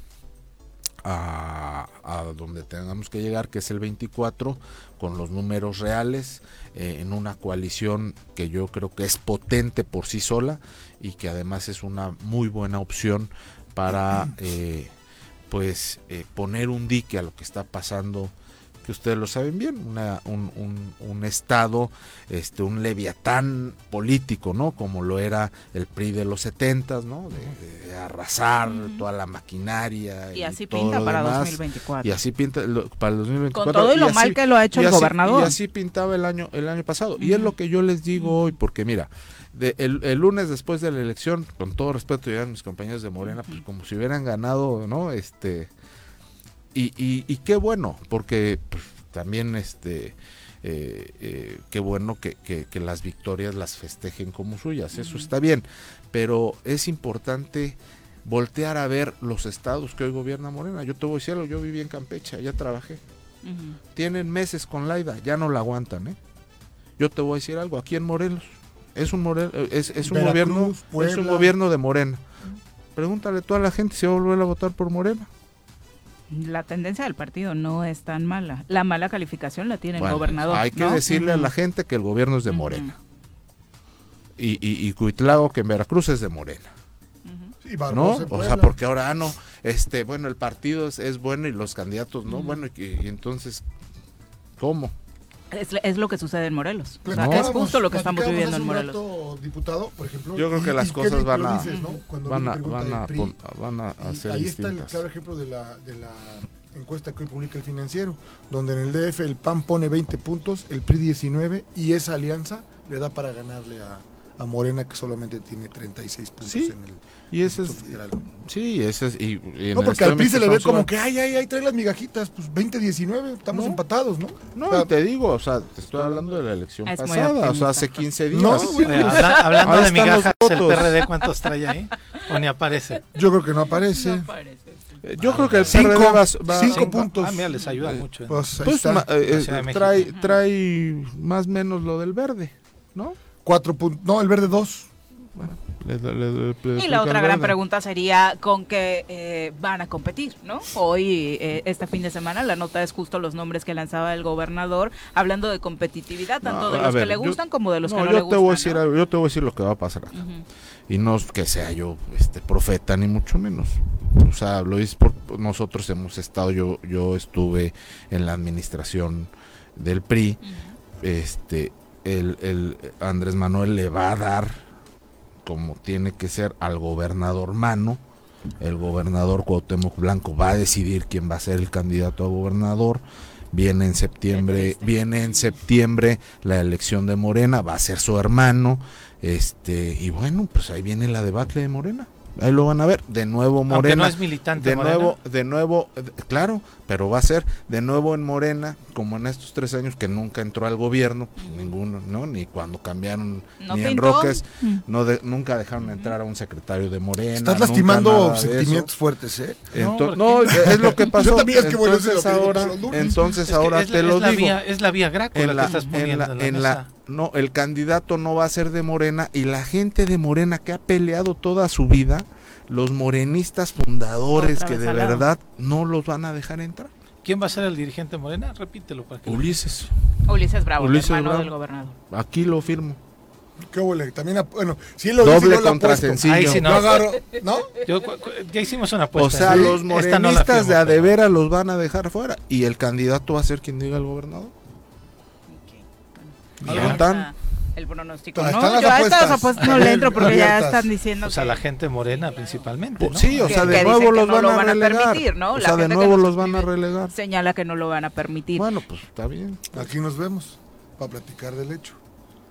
a, a, donde tengamos que llegar, que es el 24, con los números reales, eh, en una coalición que yo creo que es potente por sí sola y que además es una muy buena opción para eh, pues eh, poner un dique a lo que está pasando que ustedes lo saben bien, una, un, un, un, estado, este, un leviatán político, ¿no? Como lo era el PRI de los setentas, ¿no? De, de arrasar uh -huh. toda la maquinaria. Y, y así pinta para demás. 2024. Y así pinta lo, para el 2024. Con todo y lo y mal así, que lo ha hecho el así, gobernador. Y así pintaba el año, el año pasado. Uh -huh. Y es lo que yo les digo hoy, porque mira, de, el, el, lunes después de la elección, con todo respeto ya a mis compañeros de Morena, pues como si hubieran ganado, ¿no? Este y, y, y, qué bueno, porque pues, también este eh, eh, qué bueno que, que, que, las victorias las festejen como suyas, eso está bien, pero es importante voltear a ver los estados que hoy gobierna Morena. Yo te voy a decir algo, yo viví en Campeche, allá trabajé. Uh -huh. Tienen meses con Laida, ya no la aguantan, ¿eh? Yo te voy a decir algo, aquí en Morelos es un Morel, es, es un Veracruz, gobierno Puebla. es un gobierno de Morena. Pregúntale a toda la gente si va a volver a votar por Morena la tendencia del partido no es tan mala. La mala calificación la tiene bueno, el gobernador. Hay que ¿no? decirle uh -huh. a la gente que el gobierno es de Morena. Uh -huh. y, y, y, Cuitlago, que en Veracruz es de Morena. Uh -huh. sí, ¿No? O sea, porque ahora ah, no, este, bueno, el partido es, es bueno y los candidatos no, bueno, y, y entonces, ¿cómo? Es, es, lo que sucede en Morelos. O sea, no, es justo lo que estamos viviendo en Morelos. Rato, diputado, por ejemplo, Yo creo que y, las y cosas van a, dices, ¿no? van, a, van, a, PRI, van a, ser Ahí distintas. está el claro ejemplo de la, de la encuesta que hoy publica el financiero, donde en el DF el PAN pone 20 puntos, el PRI 19 y esa alianza le da para ganarle a, a Morena que solamente tiene 36 puntos sí, en el y ese es sí ese es y, y no porque al PRI se le ve como que ay ay ay trae las migajitas pues 20 19 estamos no, empatados no no o sea, te digo o sea te estoy hablando de la elección es pasada o sea hace 15 días no, bueno, habla, hablando de migajas el PRD cuántos trae ahí o ni aparece yo creo que no aparece, no aparece. Yo ah, creo que el cinco, PRD va, va cinco, cinco puntos. Ah, mira, les ayuda mucho. ¿eh? Pues, pues ma, eh, trae, trae más o menos lo del verde, ¿no? Cuatro puntos. No, el verde dos. Bueno, le, le, le, y la otra gran pregunta sería con qué eh, van a competir, ¿no? Hoy, eh, este fin de semana, la nota es justo los nombres que lanzaba el gobernador, hablando de competitividad, tanto no, de los ver, que le gustan yo, como de los no, que no yo le te gustan. Voy a decir ¿no? algo, yo te voy a decir lo que va a pasar acá. Uh -huh. Y no que sea yo este profeta, ni mucho menos. O sea, lo es por nosotros hemos estado, yo, yo estuve en la administración del PRI. Uh -huh. Este, el, el Andrés Manuel le va a dar como tiene que ser al gobernador mano. El gobernador Cuauhtémoc Blanco va a decidir quién va a ser el candidato a gobernador. Viene en septiembre, viene en septiembre la elección de Morena, va a ser su hermano. Este, y bueno, pues ahí viene la debacle de Morena. Ahí lo van a ver. De nuevo Morena. Aunque no es militante. De Morena. nuevo, de nuevo, claro, pero va a ser de nuevo en Morena, como en estos tres años que nunca entró al gobierno, pues, ninguno, ¿no? Ni cuando cambiaron, no ni pintó. en Roques, no de, nunca dejaron entrar a un secretario de Morena. Estás lastimando sentimientos fuertes, ¿eh? Entonces, no, no, es lo que pasó. Yo también es que voy a entonces ahora, entonces es ahora es te la, lo es la digo. Vía, es la vía Graco en la, la, que estás poniendo en la, en la, en la no, el candidato no va a ser de Morena y la gente de Morena que ha peleado toda su vida los morenistas fundadores que de verdad no los van a dejar entrar. ¿Quién va a ser el dirigente Morena? Repítelo para que Ulises. Ulises Bravo, Ulises hermano Bravo. del gobernador. Aquí lo firmo. Qué huele, también, bueno, si él lo Doble dice, contra sencillo. Ahí sí no. Yo agarro, ¿no? Yo, ya hicimos una apuesta. O sea, ¿sí? los morenistas no de Adevera los van a dejar fuera y el candidato va a ser quien diga el gobernador. Bueno. el pronóstico. No, yo a estas apuestas no le entro porque ya están diciendo. O sea, la gente morena principalmente. ¿no? Sí, o sea, de nuevo los van, a relegar. ¿no? O sea, de nuevo los van a relegar. Señala que no lo van a permitir. Bueno, pues está bien. Aquí nos vemos para platicar del hecho.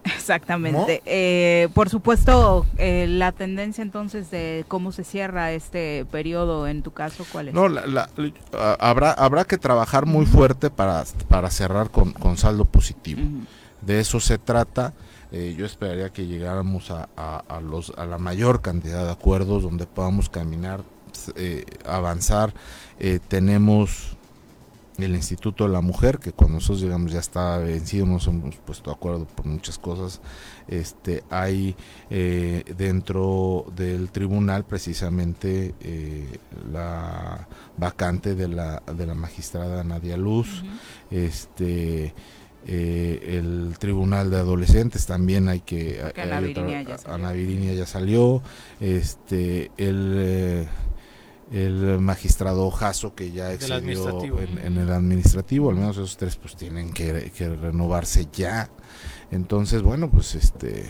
Exactamente. Eh, por supuesto, eh, la tendencia entonces de cómo se cierra este periodo, en tu caso, ¿cuál es? No, la, habrá, habrá que trabajar muy fuerte para, para cerrar con, con saldo positivo. De eso se trata. Eh, yo esperaría que llegáramos a, a, los, a la mayor cantidad de acuerdos donde podamos caminar, avanzar. tenemos el Instituto de la Mujer, que cuando nosotros llegamos ya está vencido, nos hemos puesto de acuerdo por muchas cosas. Este, hay eh, dentro del tribunal precisamente eh, la vacante de la, de la magistrada Nadia Luz, este, eh, el tribunal de adolescentes también hay que... Ana, Virinia ya salió, este, el el magistrado Jasso que ya excedió en, el administrativo, al menos esos tres pues tienen que, renovarse ya. Entonces, bueno, pues este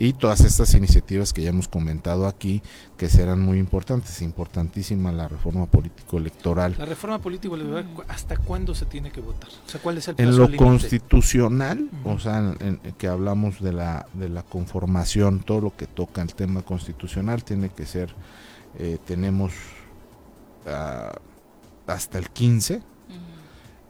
y todas estas iniciativas que ya hemos comentado aquí que serán muy importantes, importantísima la reforma político electoral. La reforma político electoral hasta cuándo se tiene que votar? O sea, ¿cuál es el En lo constitucional, o sea, en, que hablamos de la de la conformación, todo lo que toca el tema constitucional tiene que ser eh, tenemos hasta el 15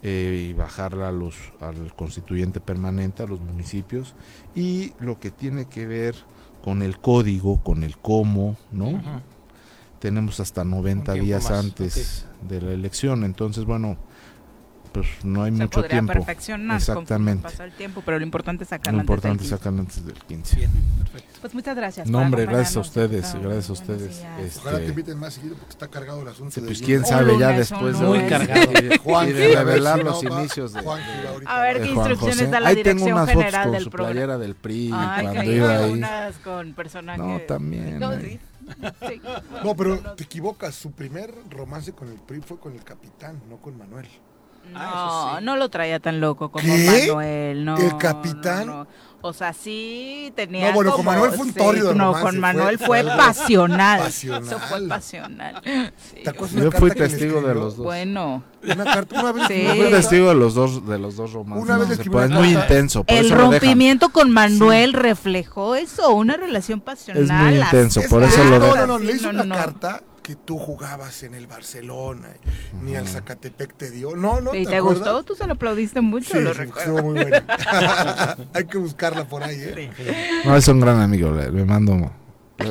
eh, y bajarla a los, al constituyente permanente, a los municipios, y lo que tiene que ver con el código, con el cómo, ¿no? Tenemos hasta 90 días antes de la elección, entonces, bueno, pues no hay mucho tiempo. perfeccionar Exactamente. Pasa el tiempo, pero lo importante es sacarlo Lo importante es sacarlo antes del 15. Bien, perfecto. Pues muchas gracias. No, hombre, gracias a ustedes, gracias a ustedes. Este, Ojalá te inviten más seguido porque está cargado el asunto. pues quién sabe ya después de, muy cargado. de, Juan, y de revelar los inicios de, A ver qué instrucciones da la ahí tengo unas fotos con su playera del PRI cuando iba ahí. Con personajes. No, también. No, no, pero te equivocas. Su primer romance con el PRI fue con el capitán, no con Manuel. Ah, no, no lo traía tan loco como Manuel, no. El capitán. O sea, sí tenía. No, bueno, con Manuel fue un torrido. no, con Manuel fue, pasional. pasional. Eso fue pasional. Yo fui testigo de los dos. Bueno. Una carta, una vez. Sí. fui testigo de los dos, de los dos romances. Una vez es muy intenso. el rompimiento con Manuel reflejó eso, una relación pasional. Es muy intenso, por eso lo dejan. No, no, no, le hizo una carta tú jugabas en el Barcelona, ni al Zacatepec te dio. No, no. ¿Y te, gustó? Tú se lo aplaudiste mucho, lo recuerdo. muy bueno. Hay que buscarla por ahí, ¿eh? No, es un gran amigo, le, mando.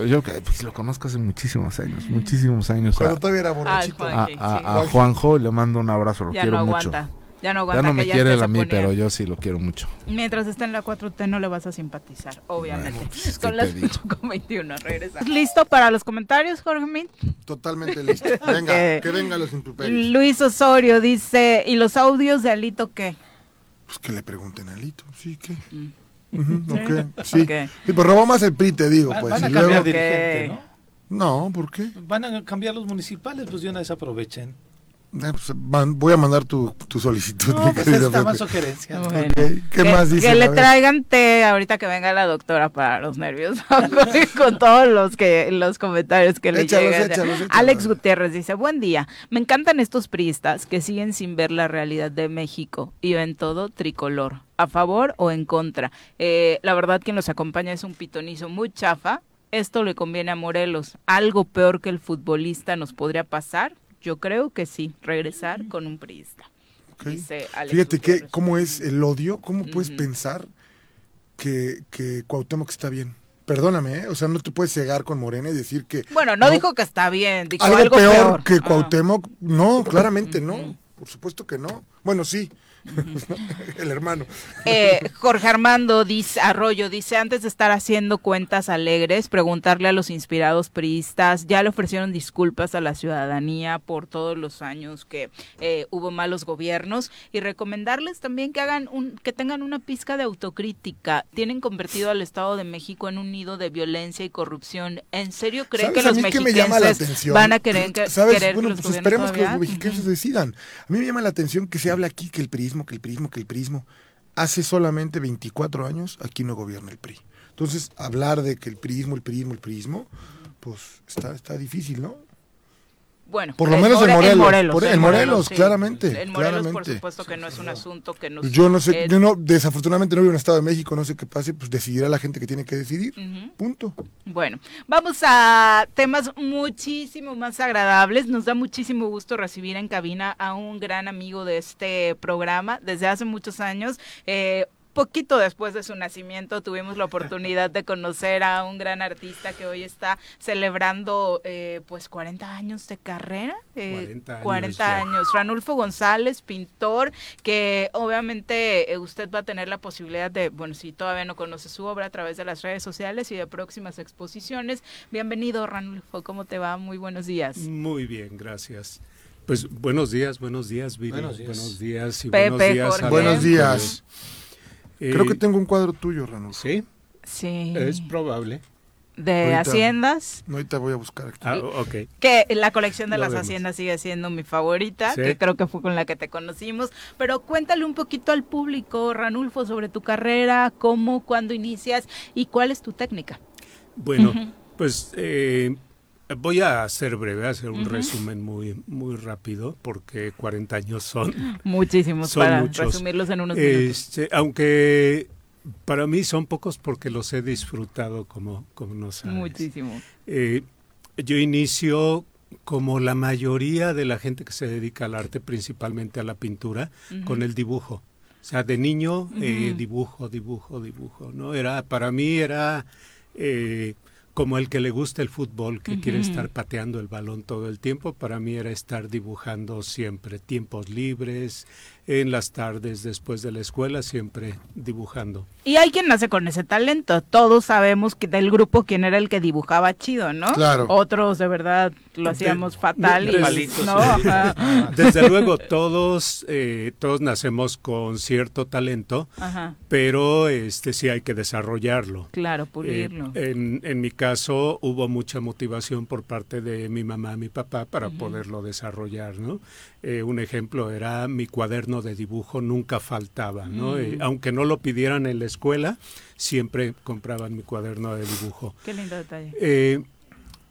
Yo, pues, lo conozco hace muchísimos años, muchísimos años. Cuando todavía era borrachito. A, a, a, Juanjo le mando un abrazo, lo quiero mucho. Ya no aguanta. Ya no me quiere a mí, pero yo sí lo quiero mucho. Mientras esté en la 4T no le vas a simpatizar, obviamente. Pues, Son las 8.21, regresa. ¿Listo para los comentarios, Jorge Min? Totalmente listo. Venga, que venga los improperios. Luis Osorio dice, ¿y los audios de Alito qué? Pues que le pregunten a Alito, sí, ¿qué? Mm. sí. sí. pero robó más el PRI, te digo. Pues, van a cambiar dirigente, ¿no? No, ¿por qué? Van a cambiar los municipales, pues de una vez aprovechen. Eh, pues, voy a mandar tu, tu solicitud. No, pues está más sugerencia. ¿Qué más dice? Que le traigan té ahorita que venga la doctora para los nervios. con todos los que los comentarios que le llegan. Alex Gutiérrez dice, buen día. Me encantan estos priistas que siguen sin ver la realidad de México y ven todo tricolor. ¿A favor o en contra? Eh, la verdad quien nos acompaña es un pitonizo muy chafa. Esto le conviene a Morelos. Algo peor que el futbolista nos podría pasar yo creo que sí, regresar con un priista. Fíjate que, cómo es el odio, cómo puedes pensar que, que Cuauhtémoc está bien. Perdóname, ¿eh? o sea, no te puedes cegar con Morena y decir que... Bueno, no, dijo que está bien, dijo algo, peor, que Cuauhtémoc. No, claramente no, por supuesto que no. Bueno, sí, el hermano. Eh, Jorge Armando dice, Arroyo dice, antes de estar haciendo cuentas alegres, preguntarle a los inspirados priistas, ya le ofrecieron disculpas a la ciudadanía por todos los años que eh, hubo malos gobiernos y recomendarles también que hagan un, que tengan una pizca de autocrítica. Tienen convertido al Estado de México en un nido de violencia y corrupción. ¿En serio creen que los mexicanos van a querer, que, querer bueno, pues esperemos que los mexicanos decidan. A mí me llama la atención que se habla aquí que el PRI que el prismo, que el prismo. hace solamente 24 años aquí no gobierna el PRI. Entonces, hablar de que el priismo, el priismo, el priismo, pues está, está difícil, ¿no? Bueno, por lo menos en Morelos, Morelos, por, en Morelos, claramente. En Morelos, claramente. por supuesto que no es un asunto que nos. Yo no sé, yo no, desafortunadamente no vivo en el Estado de México, no sé qué pase, pues decidirá la gente que tiene que decidir. Uh -huh. Punto. Bueno, vamos a temas muchísimo más agradables. Nos da muchísimo gusto recibir en cabina a un gran amigo de este programa desde hace muchos años. Eh, poquito después de su nacimiento tuvimos la oportunidad de conocer a un gran artista que hoy está celebrando eh, pues 40 años de carrera. Eh, 40 años. 40 años. Ranulfo González, pintor, que obviamente eh, usted va a tener la posibilidad de, bueno, si todavía no conoce su obra a través de las redes sociales y de próximas exposiciones. Bienvenido Ranulfo, ¿cómo te va? Muy buenos días. Muy bien, gracias. Pues buenos días, buenos días, Viri. Buenos días. Buenos días y Pepe, buenos días. Jorge. a Buenos los- Eh, Creo que tengo un cuadro tuyo, Ranulfo. Sí, Sí. es probable. de Ahorita- Haciendas. No, ahorita voy a buscar aquí. Ah, ok. que la colección de Lo las vemos. haciendas sigue siendo mi favorita, Sí. que creo que fue con la que te conocimos, pero cuéntale un poquito al público, Ranulfo, sobre tu carrera, cómo, cuándo inicias y cuál es tu técnica. Bueno, pues eh, voy a ser breve, a hacer un resumen muy, muy rápido, porque 40 años son Muchísimos Son para muchos. resumirlos en unos minutos. Este, aunque para mí son pocos porque los he disfrutado como, como no sabes. Muchísimo. Eh, yo inicio como la mayoría de la gente que se dedica al arte, principalmente a la pintura, con el dibujo. O sea, de niño eh, dibujo, dibujo, dibujo, ¿no? Era para mí era eh, como el que le gusta el fútbol, que quiere estar pateando el balón todo el tiempo. Para mí era estar dibujando siempre, tiempos libres, en las tardes después de la escuela, siempre dibujando. Y hay quien nace con ese talento. Todos sabemos que del grupo quién era el que dibujaba chido, ¿no? Claro. Otros de verdad lo hacíamos fatal y de- no, sí. ajá, Desde luego, todos, eh, todos nacemos con cierto talento, ajá, pero este sí hay que desarrollarlo. claro, Eh, pulirlo. en, en mi caso hubo mucha motivación por parte de mi mamá, mi papá para poderlo desarrollar, ¿no? Eh, un ejemplo era mi cuaderno de dibujo nunca faltaba, ¿no? Eh, aunque no lo pidieran en la escuela, siempre compraban mi cuaderno de dibujo. Qué lindo detalle. Eh,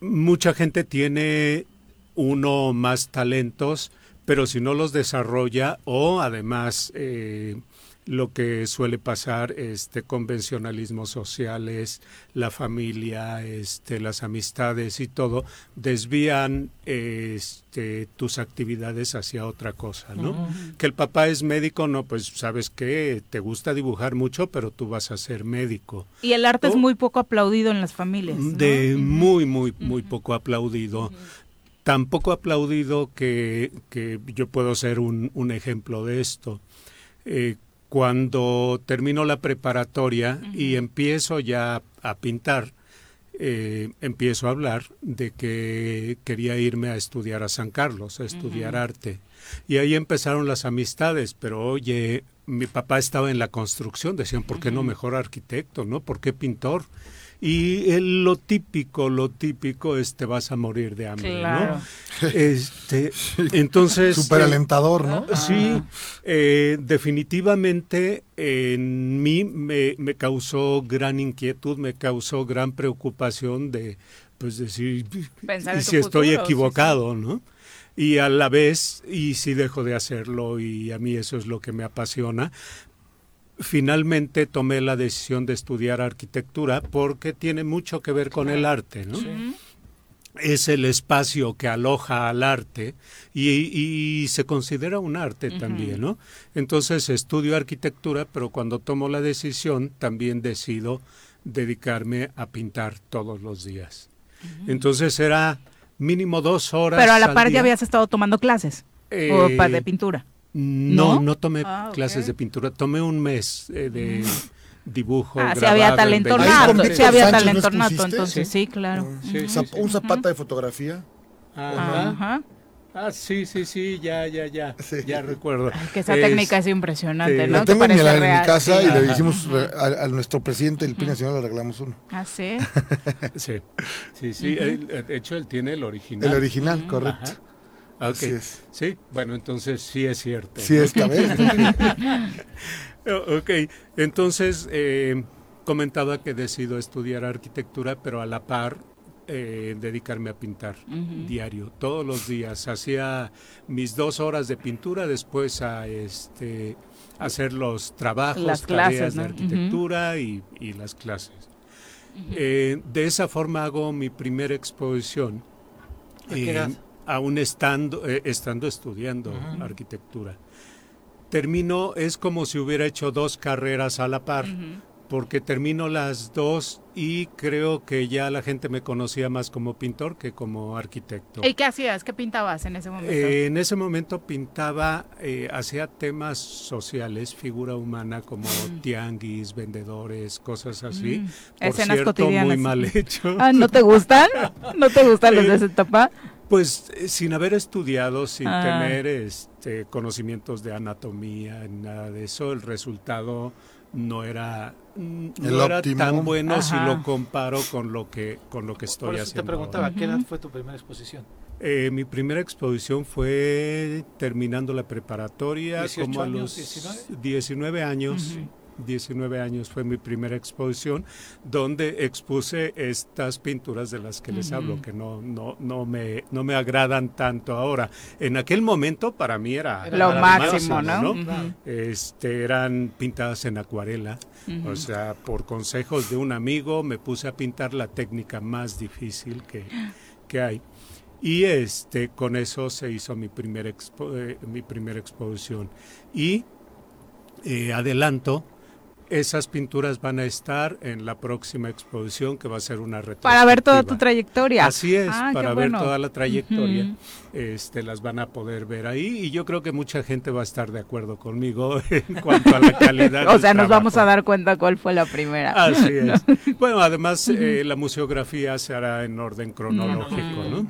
mucha gente tiene uno o más talentos, pero si no los desarrolla o además eh, lo que suele pasar, este convencionalismos sociales, la familia, este, las amistades y todo, desvían este, tus actividades hacia otra cosa, ¿no? Que el papá es médico, no, pues sabes que te gusta dibujar mucho, pero tú vas a ser médico. Y el arte es muy poco aplaudido en las familias. ¿no? De muy, muy, muy poco aplaudido. Tan poco aplaudido que, que yo puedo ser un, un ejemplo de esto. Eh, cuando termino la preparatoria y empiezo ya a pintar, eh, empiezo a hablar de que quería irme a estudiar a San Carlos, a estudiar arte. Y ahí empezaron las amistades, pero oye, mi papá estaba en la construcción, decían, ¿por qué no mejor arquitecto, no? ¿Por qué pintor? Y el- lo típico, lo típico es te vas a morir de hambre, Claro. ¿no? Este, entonces... Súper eh, alentador, ¿no? Sí, eh, definitivamente en mí me, me causó gran inquietud, me causó gran preocupación de, pues decir, Pensar y si estoy futuro, sí, equivocado, ¿no? Y a la vez, y si dejo de hacerlo, y a mí eso es lo que me apasiona, finalmente tomé la decisión de estudiar arquitectura porque tiene mucho que ver con el arte, ¿no? es el espacio que aloja al arte y, y se considera un arte también, ¿no? Entonces estudio arquitectura, pero cuando tomo la decisión también decido dedicarme a pintar todos los días. Entonces era mínimo dos horas. Pero a la al par ya habías estado tomando clases Eh, o de pintura. No, ¿No? no, tomé Ah, clases de pintura, tomé un mes eh, de dibujo. Ah, había grabado talento bello. Ahí con nato, sí había Sánchez, ¿no talento nato, entonces Sí. sí, claro. Sí, sí, Zap- sí. Un zapata de fotografía. Ajá. Ajá. Ah, sí, sí, sí, ya, ya, ya, Sí. ya recuerdo. Ay, que esa Es- técnica es impresionante, sí. ¿no? Lo Que tengo en mi, parece en mi casa sí. y le hicimos a, a nuestro presidente del PRI Nacional le regalamos uno. Ah, sí. Sí, sí, sí. de hecho, él tiene el original. El original, correcto. Ajá. Ok. Así es. Sí, bueno, entonces sí es cierto. Sí, esta vez. ok, entonces eh, comentaba que decido estudiar arquitectura, pero a la par eh, dedicarme a pintar diario, todos los días. Hacía mis dos horas de pintura, después a este hacer los trabajos, Las tareas clases, de arquitectura y, y las clases. Eh, de esa forma hago mi primera exposición. ¿A qué eh, edad? Aún estando, eh, estando estudiando arquitectura. Termino, es como si hubiera hecho dos carreras a la par, porque termino las dos y creo que ya la gente me conocía más como pintor que como arquitecto. ¿Y qué hacías? ¿Qué pintabas en ese momento? Eh, en ese momento pintaba, eh, hacía temas sociales, figura humana como tianguis, vendedores, cosas así. Mm, Por escenas cierto, cotidianas. muy mal hecho. Ah, ¿No te gustan? ¿No te gustan los de esa etapa? Pues eh, sin haber estudiado, sin Ah. tener este, conocimientos de anatomía, nada de eso, el resultado no era, mm, El no era óptimo. tan bueno si lo comparo con lo que, con lo que estoy Por eso haciendo. te preguntaba, ahora. ¿qué edad fue tu primera exposición? Eh, mi primera exposición fue terminando la preparatoria, 18 como a años, los 19. 19 años. 19 años fue mi primera exposición donde expuse estas pinturas de las que les hablo que no no no me no me agradan tanto ahora. En aquel momento para mí era Era Lo máximo, ¿no? Este eran pintadas en acuarela. O sea, por consejos de un amigo me puse a pintar la técnica más difícil que, que hay. Y este, con eso se hizo mi primera, expo- eh, mi primera exposición. Y eh, adelanto, esas pinturas van a estar en la próxima exposición que va a ser una retrospectiva. Para ver toda tu trayectoria. Así es, Ah, para ver bueno. toda la trayectoria, este, las van a poder ver ahí y yo creo que mucha gente va a estar de acuerdo conmigo en cuanto a la calidad. O sea, nos vamos a dar cuenta cuál fue la primera. Así es. Bueno, además eh, la museografía se hará en orden cronológico, ¿no?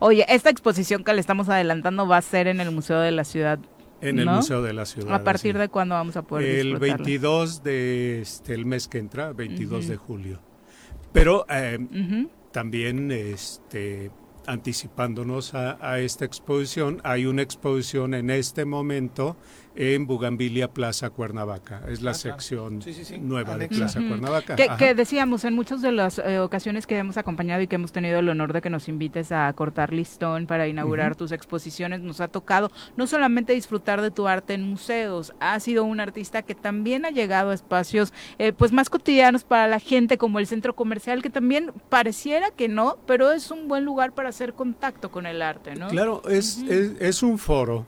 Oye, esta exposición que le estamos adelantando va a ser en el Museo de la Ciudad. En el ¿no? Museo de la Ciudad. ¿A partir de cuándo vamos a poder El disfrutarla? 22 de este, el mes que entra, 22 de Ujú. julio. Pero eh, Ujú. también este, anticipándonos a, a esta exposición, hay una exposición en este momento en Bugambilia Plaza Cuernavaca. Es la sección Sí, sí, sí. nueva de. Plaza. Cuernavaca. Que, decíamos, en muchas de las eh, ocasiones que hemos acompañado y que hemos tenido el honor de que nos invites a cortar listón para inaugurar tus exposiciones, nos ha tocado no solamente disfrutar de tu arte en museos, has sido un artista que también ha llegado a espacios eh, pues más cotidianos para la gente, como el centro comercial, que también pareciera que no, pero es un buen lugar para hacer contacto con el arte, ¿no? Claro, es, es, es un foro,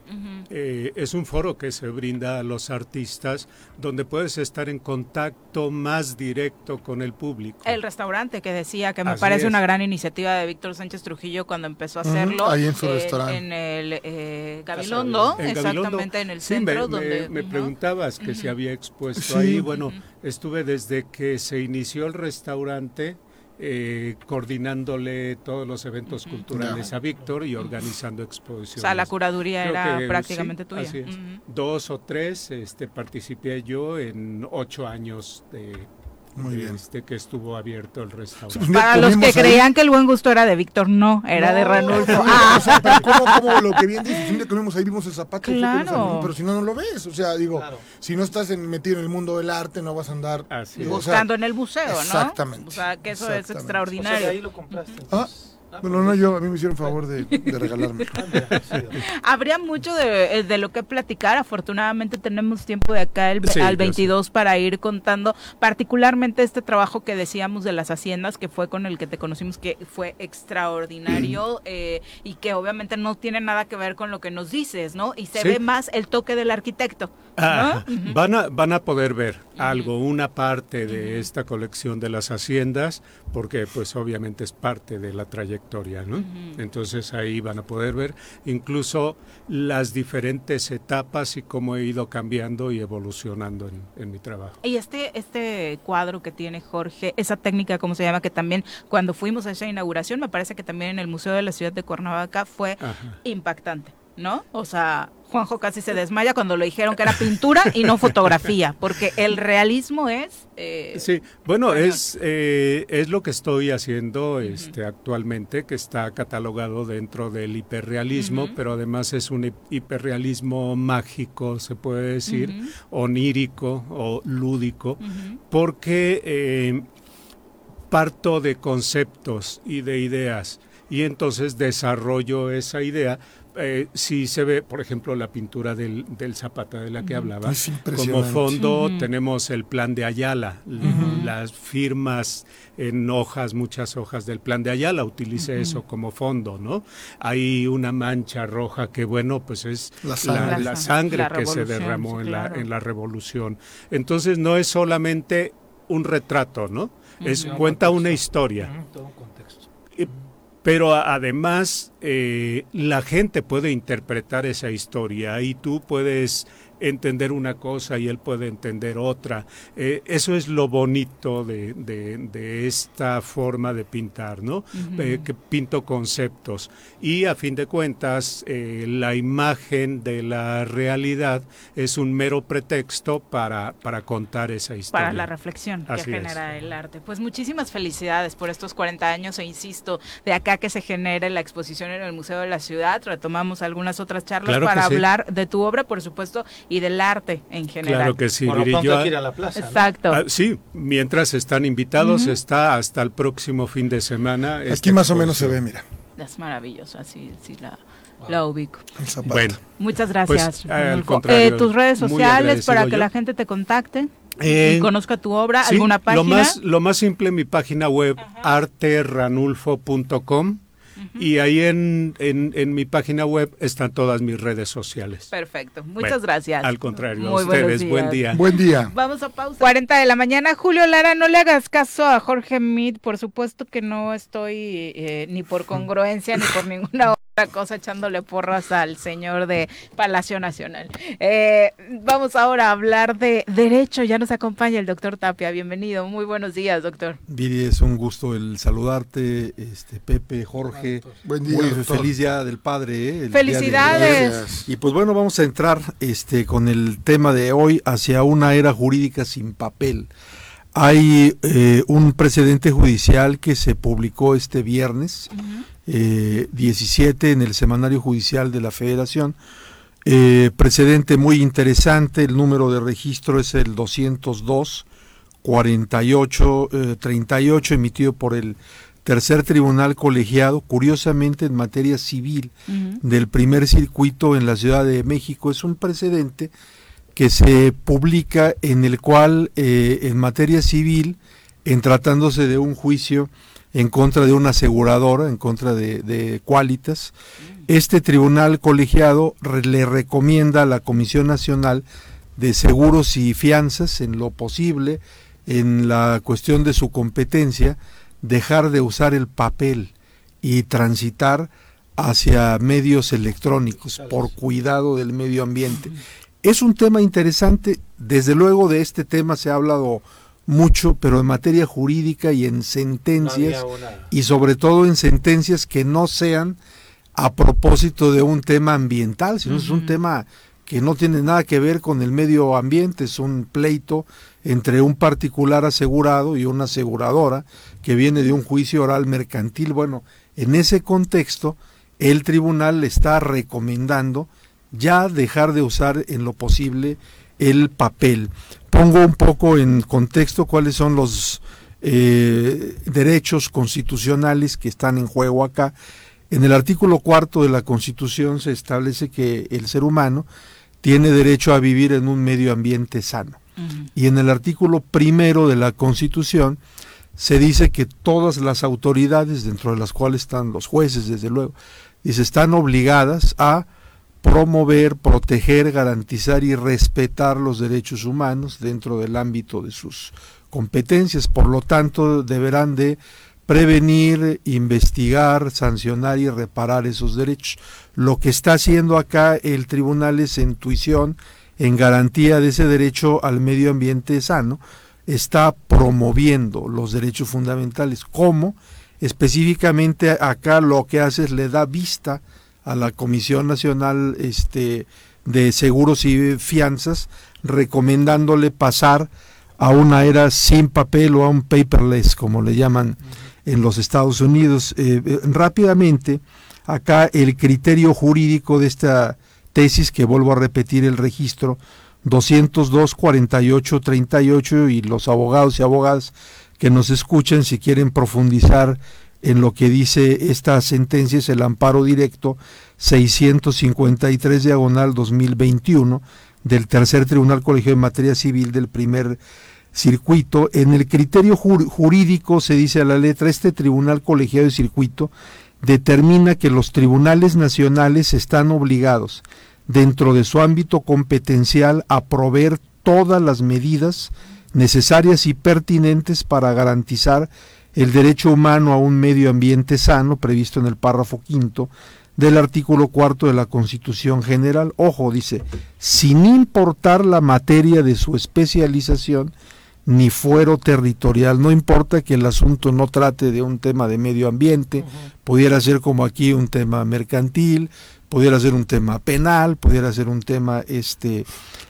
eh, es un foro que se brinda a los artistas donde puedes estar en contacto más directo con el público. El restaurante que decía que me Así parece es. una gran iniciativa de Víctor Sánchez Trujillo cuando empezó a hacerlo. ahí en su restaurante. En el eh, Gabilondo, En Gabilondo. exactamente en el Sí, centro. me, me- donde, me Ujú. preguntabas que si había expuesto Sí. ahí. Bueno, estuve desde que se inició el restaurante eh, coordinándole todos los eventos culturales a Víctor y organizando O exposiciones. sea, la curaduría Creo era que, prácticamente sí, tuya. así es. Ujú. Dos o tres este, participé yo en ocho años de, Muy bien. este, que estuvo abierto el restaurante. Pues Para los que ahí. creían que el buen gusto era de Víctor, no, era de Ranulfo. Ah, o sea, pero como, como lo que bien dices, siempre que vimos ahí vimos el zapato, Claro. pero si no, no lo ves. O sea, digo, Claro. si no estás en- metido en el mundo del arte, no vas a andar. Digo, o sea, buscando en el museo, ¿no? Exactamente. O sea, que eso es Exactamente. O sea, extraordinario. ahí lo compraste. Ah, entonces. Ah, bueno, no, yo, a mí me hicieron favor de, de regalarme. Ah, Habría mucho de, de lo que platicar. Afortunadamente tenemos tiempo de acá el- Sí, al yo 22 para ir contando particularmente este trabajo que decíamos de las haciendas, que fue con el que te conocimos, que fue extraordinario eh, y que obviamente no tiene nada que ver con lo que nos dices, ¿no? Y se Sí. ve más el toque del arquitecto. Ah, ¿no? Ujú. van, a, van a poder ver algo, una parte de esta colección de las haciendas, porque pues obviamente es parte de la trayectoria, ¿no? Entonces ahí van a poder ver incluso las diferentes etapas y cómo he ido cambiando y evolucionando en, en mi trabajo. Y este, este cuadro que tiene Jorge, esa técnica, ¿cómo se llama? Que también cuando fuimos a esa inauguración, me parece que también en el Museo de la Ciudad de Cuernavaca fue Ajá. impactante. ¿No? O sea, Juanjo casi se desmaya cuando le dijeron que era pintura y no fotografía, porque el realismo es... Eh, sí, bueno, es, eh, es lo que estoy haciendo este, actualmente, que está catalogado dentro del hiperrealismo, pero además es un hiperrealismo mágico, se puede decir, onírico o lúdico, porque eh, parto de conceptos y de ideas y entonces desarrollo esa idea eh, si se ve, por ejemplo, la pintura del, Zapata de la que hablaba, como fondo tenemos el plan de Ayala, las firmas en hojas, muchas hojas del plan de Ayala, utilice eso como fondo, ¿no? Hay una mancha roja que, bueno, pues es la sangre, que se derramó en, la, en la revolución. Entonces no es solamente un retrato, ¿no? Es, cuenta una historia. Pero además eh, la gente puede interpretar esa historia y tú puedes entender una cosa y él puede entender otra. Eh, eso es lo bonito de, de, esta forma de pintar, ¿no? Eh, que pinto conceptos. Y a fin de cuentas, eh, la imagen de la realidad es un mero pretexto para, para contar esa historia. Para la reflexión que genera el arte. Pues muchísimas felicidades por estos 40 años e insisto, de acá que se genere la exposición en el Museo de la Ciudad, retomamos algunas otras charlas para hablar de tu obra, por supuesto, y del arte en general. Claro que sí, Por lo ir a la plaza. Exacto. Ah, sí, mientras están invitados, está hasta el próximo fin de semana. Aquí más o menos se ve, mira. Es maravilloso, así, sí la, la ubico. Bueno. Muchas gracias. Pues, eh, tus redes sociales para que la gente te contacte. y conozca tu obra, alguna página. Lo más, lo más simple, mi página web, arteranulfo.com y ahí en, en, mi página web están todas mis redes sociales. Perfecto, muchas gracias. Al contrario, a ustedes, buen día. Buen día. Vamos a pausa. 40 de la mañana, Julio Lara, no le hagas caso a Jorge Mid, por supuesto que no estoy eh, ni por congruencia ni por ninguna otra cosa echándole porras al señor de Palacio Nacional. Eh, vamos ahora a hablar de derecho, ya nos acompaña el doctor Tapia, bienvenido, muy buenos días, doctor. Viri, es un gusto el saludarte, este Pepe, Jorge, Buen día. Muy feliz día del padre. ¿eh? Felicidades. Y pues bueno, vamos a entrar este con el tema de hoy hacia una era jurídica sin papel. Hay eh, un precedente judicial que se publicó este viernes 17 eh, en el Semanario Judicial de la Federación. precedente muy interesante, el número de registro es el 202 48 38 emitido por el tercer tribunal colegiado, curiosamente en materia civil del primer circuito en la Ciudad de México. Es un precedente que se publica en el cual eh, en materia civil, en tratándose de un juicio en contra de una aseguradora, en contra de, de Qualitas, este tribunal colegiado le recomienda a la Comisión Nacional de Seguros y Fianzas, en lo posible, en la cuestión de su competencia, dejar de usar el papel y transitar hacia medios electrónicos por cuidado del medio ambiente. Es un tema interesante, desde luego de este tema se ha hablado mucho, pero en materia jurídica y en sentencias, y sobre todo en sentencias que no sean a propósito de un tema ambiental, sino es un tema que no tiene nada que ver con el medio ambiente, es un pleito entre un particular asegurado y una aseguradora que viene de un juicio oral mercantil. Bueno, en ese contexto, el tribunal le está recomendando ya dejar de usar en lo posible el papel. Pongo un poco en contexto cuáles son los eh, derechos constitucionales que están en juego acá. En el artículo cuarto de la Constitución se establece que el ser humano tiene derecho a vivir en un medio ambiente sano. Y en el artículo primero de la Constitución se dice que todas las autoridades, dentro de las cuales están los jueces, desde luego, dice, están obligadas a promover, proteger, garantizar y respetar los derechos humanos dentro del ámbito de sus competencias. Por lo tanto, deberán de prevenir, investigar, sancionar y reparar esos derechos. Lo que está haciendo acá el tribunal es en tuición, en garantía de ese derecho al medio ambiente sano, está promoviendo los derechos fundamentales. ¿Cómo? Específicamente acá lo que hace es le da vista a la Comisión Nacional este, de Seguros y Fianzas, recomendándole pasar a una era sin papel o a un paperless, como le llaman en los Estados Unidos. Eh, eh, rápidamente, acá el criterio jurídico de esta tesis, que vuelvo a repetir el registro, 202 48 38 y los abogados y abogadas que nos escuchen si quieren profundizar en lo que dice esta sentencia es el amparo directo 653 diagonal 2021 del tercer tribunal colegio de materia civil del primer circuito. En el criterio jurídico se dice a la letra, este tribunal colegiado de circuito determina que los tribunales nacionales están obligados dentro de su ámbito competencial a proveer todas las medidas necesarias y pertinentes para garantizar el derecho humano a un medio ambiente sano previsto en el párrafo quinto del artículo cuarto de la Constitución General. Ojo, dice, sin importar la materia de su especialización ni fuero territorial. No importa que el asunto no trate de un tema de medio ambiente, pudiera ser como aquí un tema mercantil, pudiera ser un tema penal, pudiera ser un tema este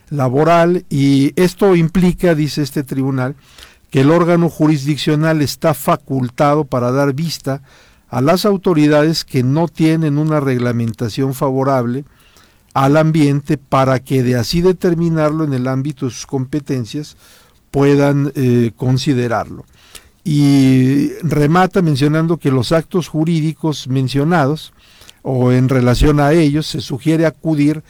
laboral y esto implica, dice este tribunal, que el órgano jurisdiccional está facultado para dar vista a las autoridades que no tienen una reglamentación favorable al ambiente para que de así determinarlo en el ámbito de sus competencias puedan eh, considerarlo. Y remata mencionando que los actos jurídicos mencionados o en relación a ellos, se sugiere acudir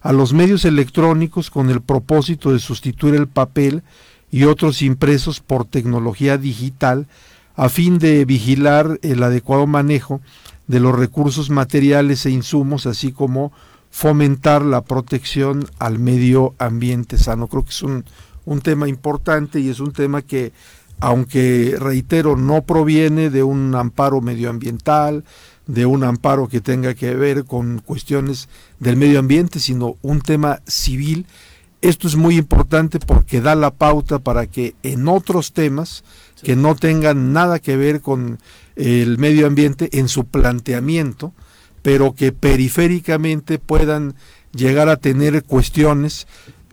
a los medios electrónicos con el propósito de sustituir el papel y otros impresos por tecnología digital a fin de vigilar el adecuado manejo de los recursos materiales e insumos, así como fomentar la protección al medio ambiente sano. Creo que es un, un tema importante y es un tema que, aunque reitero, no proviene de un amparo medioambiental, de un amparo que tenga que ver con cuestiones del medio ambiente, sino un tema civil. Esto es muy importante porque da la pauta para que en otros temas que no tengan nada que ver con el medio ambiente en su planteamiento, pero que periféricamente puedan llegar a tener cuestiones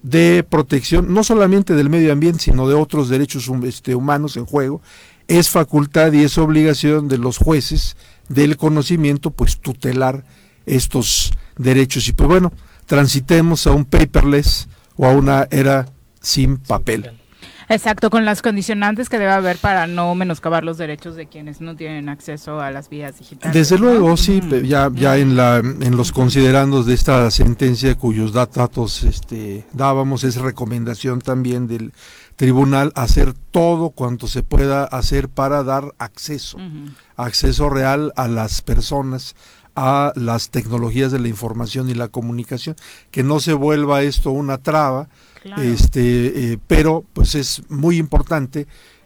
de protección, no solamente del medio ambiente, sino de otros derechos este, humanos en juego, es facultad y es obligación de los jueces del conocimiento, pues tutelar estos derechos. Y pues bueno, transitemos a un paperless o a una era sin papel. Exacto, con las condicionantes que debe haber para no menoscabar los derechos de quienes no tienen acceso a las vías digitales. Desde luego, sí, ya, ya en, la, en los considerandos de esta sentencia cuyos datos este, dábamos, es recomendación también del tribunal hacer todo cuanto se pueda hacer para dar acceso, acceso real a las personas a las tecnologías de la información y la comunicación, que no se vuelva esto una traba, este, eh, pero pues es muy importante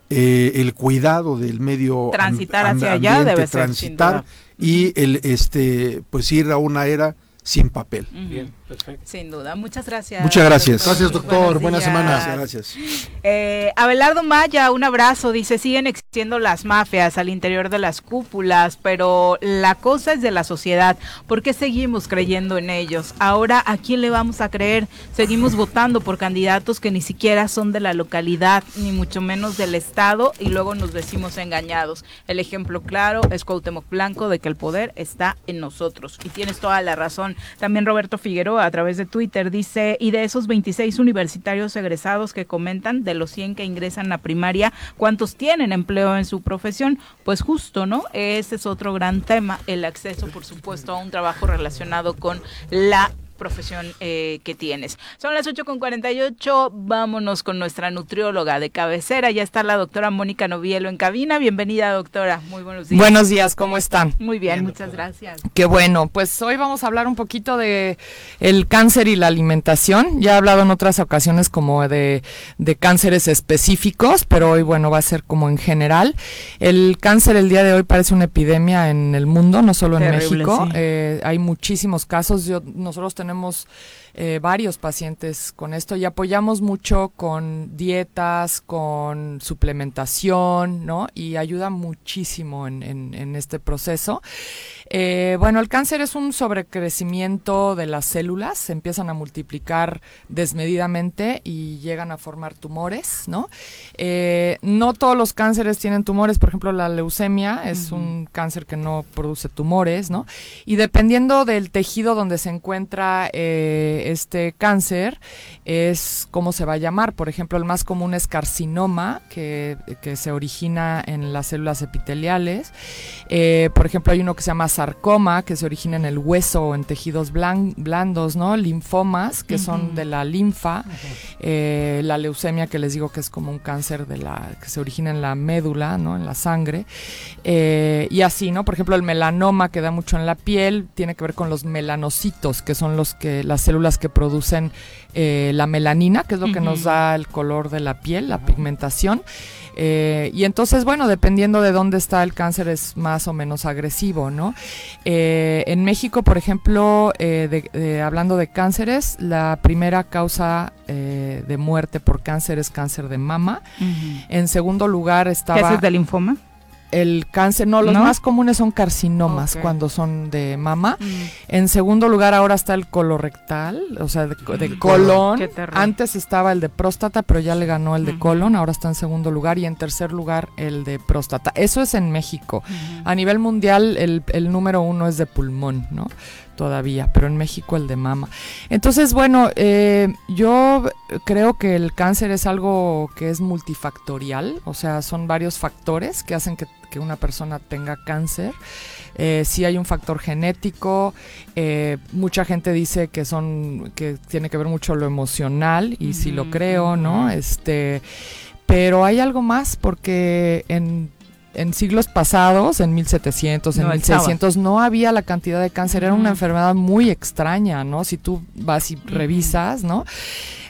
eh, el cuidado del medio transitar hacia allá debe transitar y el este pues ir a una era sin papel. Bien, perfecto. Sin duda. Muchas gracias. Muchas gracias. Gracias, doctor. Buenas semanas. Gracias. Eh, Abelardo Maya, un abrazo. Dice, siguen existiendo las mafias al interior de las cúpulas, pero la cosa es de la sociedad. ¿Por qué seguimos creyendo en ellos? Ahora, ¿a quién le vamos a creer? Seguimos votando por candidatos que ni siquiera son de la localidad, ni mucho menos del Estado, y luego nos decimos engañados. El ejemplo claro es Cuauhtémoc Blanco de que el poder está en nosotros. Y tienes toda la razón también Roberto Figueroa a través de Twitter dice, y de esos 26 universitarios egresados que comentan, de los 100 que ingresan a primaria, ¿cuántos tienen empleo en su profesión? Pues justo, ¿no? Ese es otro gran tema, el acceso, por supuesto, a un trabajo relacionado con la profesión eh, que tienes. Son las 8.48, vámonos con nuestra nutrióloga de cabecera. Ya está la doctora Mónica Novielo en cabina. Bienvenida, doctora. Muy buenos días. Buenos días, ¿cómo están? Muy bien, muchas gracias. Qué bueno, pues hoy vamos a hablar un poquito de el cáncer y la alimentación. Ya he hablado en otras ocasiones como de, de cánceres específicos, pero hoy, bueno, va a ser como en general. El cáncer el día de hoy parece una epidemia en el mundo, no solo en México. Eh, hay muchísimos casos. Yo, nosotros tenemos tenemos eh, varios pacientes con esto y apoyamos mucho con dietas, con suplementación, ¿no? Y ayuda muchísimo en, en, este proceso. Eh, bueno, el cáncer es un sobrecrecimiento de las células, se empiezan a multiplicar desmedidamente y llegan a formar tumores, ¿no? Eh, no todos los cánceres tienen tumores, por ejemplo, la leucemia es un cáncer que no produce tumores, ¿no? Y dependiendo del tejido donde se encuentra eh, este cáncer, es cómo se va a llamar. Por ejemplo, el más común es carcinoma, que, se origina en las células epiteliales. Eh, por ejemplo, hay uno que se llama sarcoma, que se origina en el hueso o en tejidos blandos, ¿no? Linfomas, que son de la linfa. Eh, la leucemia, que les digo que es como un cáncer de la que se origina en la médula, ¿no? En la sangre. Eh, y así, ¿no? Por ejemplo, el melanoma, que da mucho en la piel, tiene que ver con los melanocitos, que son los que las células que producen eh, la melanina, que es lo que nos da el color de la piel, la pigmentación. Eh, y entonces, bueno, dependiendo de dónde está el cáncer es más o menos agresivo, ¿no? Eh, en México, por ejemplo, hablando de cánceres, la primera causa de muerte por cáncer es cáncer de mama. En segundo lugar estaba... ¿Qué es el linfoma? El cáncer, no, los más comunes son carcinomas cuando son de mama. Mm. En segundo lugar ahora está el colorectal, o sea, de, mm. colon. Antes estaba el de próstata, pero ya le ganó el de colon, ahora está en segundo lugar y en tercer lugar el de próstata. Eso es en México. A nivel mundial el, el número uno es de pulmón, ¿no? todavía, pero en México el de mama. Entonces, bueno, eh, yo creo que el cáncer es algo que es multifactorial, o sea, son varios factores que hacen que, una persona tenga cáncer. Eh, sí hay un factor genético, eh, mucha gente dice que son, que tiene que ver mucho lo emocional, y sí lo creo, ¿no? Este, pero hay algo más porque en en siglos pasados, en 1700, en 1600, no había la cantidad de cáncer, era una enfermedad muy extraña, ¿no? Si tú vas y revisas, ¿no?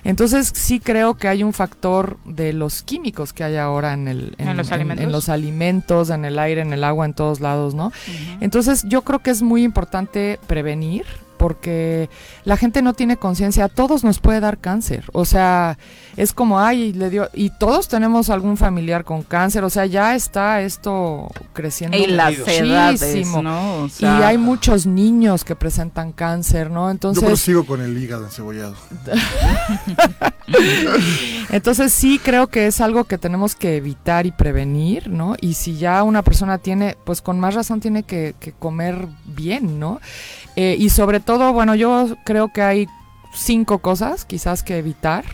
Entonces sí creo que hay un factor de los químicos que hay ahora en, el, en, los, alimentos? en los, alimentos? en el aire, en el agua, en todos lados, ¿no? Entonces yo creo que es muy importante prevenir, porque la gente no tiene conciencia, a todos nos puede dar cáncer, o sea, es como, ay, le dio, y todos tenemos algún familiar con cáncer, o sea, ya está esto creciendo y las muchísimo. ¿no? y hay muchos niños que presentan cáncer, ¿no? Entonces... Yo sigo con el hígado encebollado. Entonces sí creo que es algo que tenemos que evitar y prevenir, ¿no? Y si ya una persona tiene, pues con más razón tiene que, que comer bien, ¿no? Eh, y sobre todo, bueno, yo creo que hay cinco cosas quizás que evitar.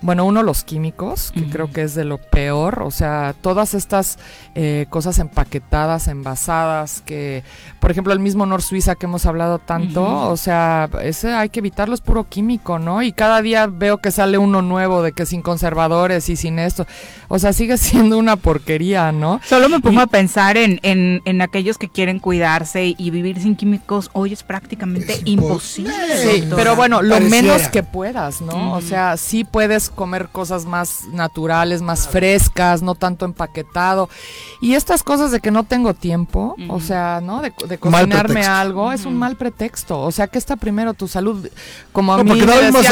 Bueno, uno, los químicos, que creo que es de lo peor. O sea, todas estas eh, cosas empaquetadas, envasadas, que, por ejemplo, el mismo Nor Suiza que hemos hablado tanto, o sea, ese hay que evitarlo, es puro químico, ¿no? Y cada día veo que sale uno nuevo de que sin conservadores y sin esto. O sea, sigue siendo una porquería, ¿no? Solo me pongo a pensar en, en, en, aquellos que quieren cuidarse y vivir sin químicos. Hoy es prácticamente imposible. Sí, pero bueno, lo menos que puedas, ¿no? O sea, sí puedes comer cosas más naturales, más frescas, no tanto empaquetado. Y estas cosas de que no tengo tiempo, o sea, ¿no? De, cocinarme algo, es un mal pretexto. O sea, que está primero tu salud. Como a mí vas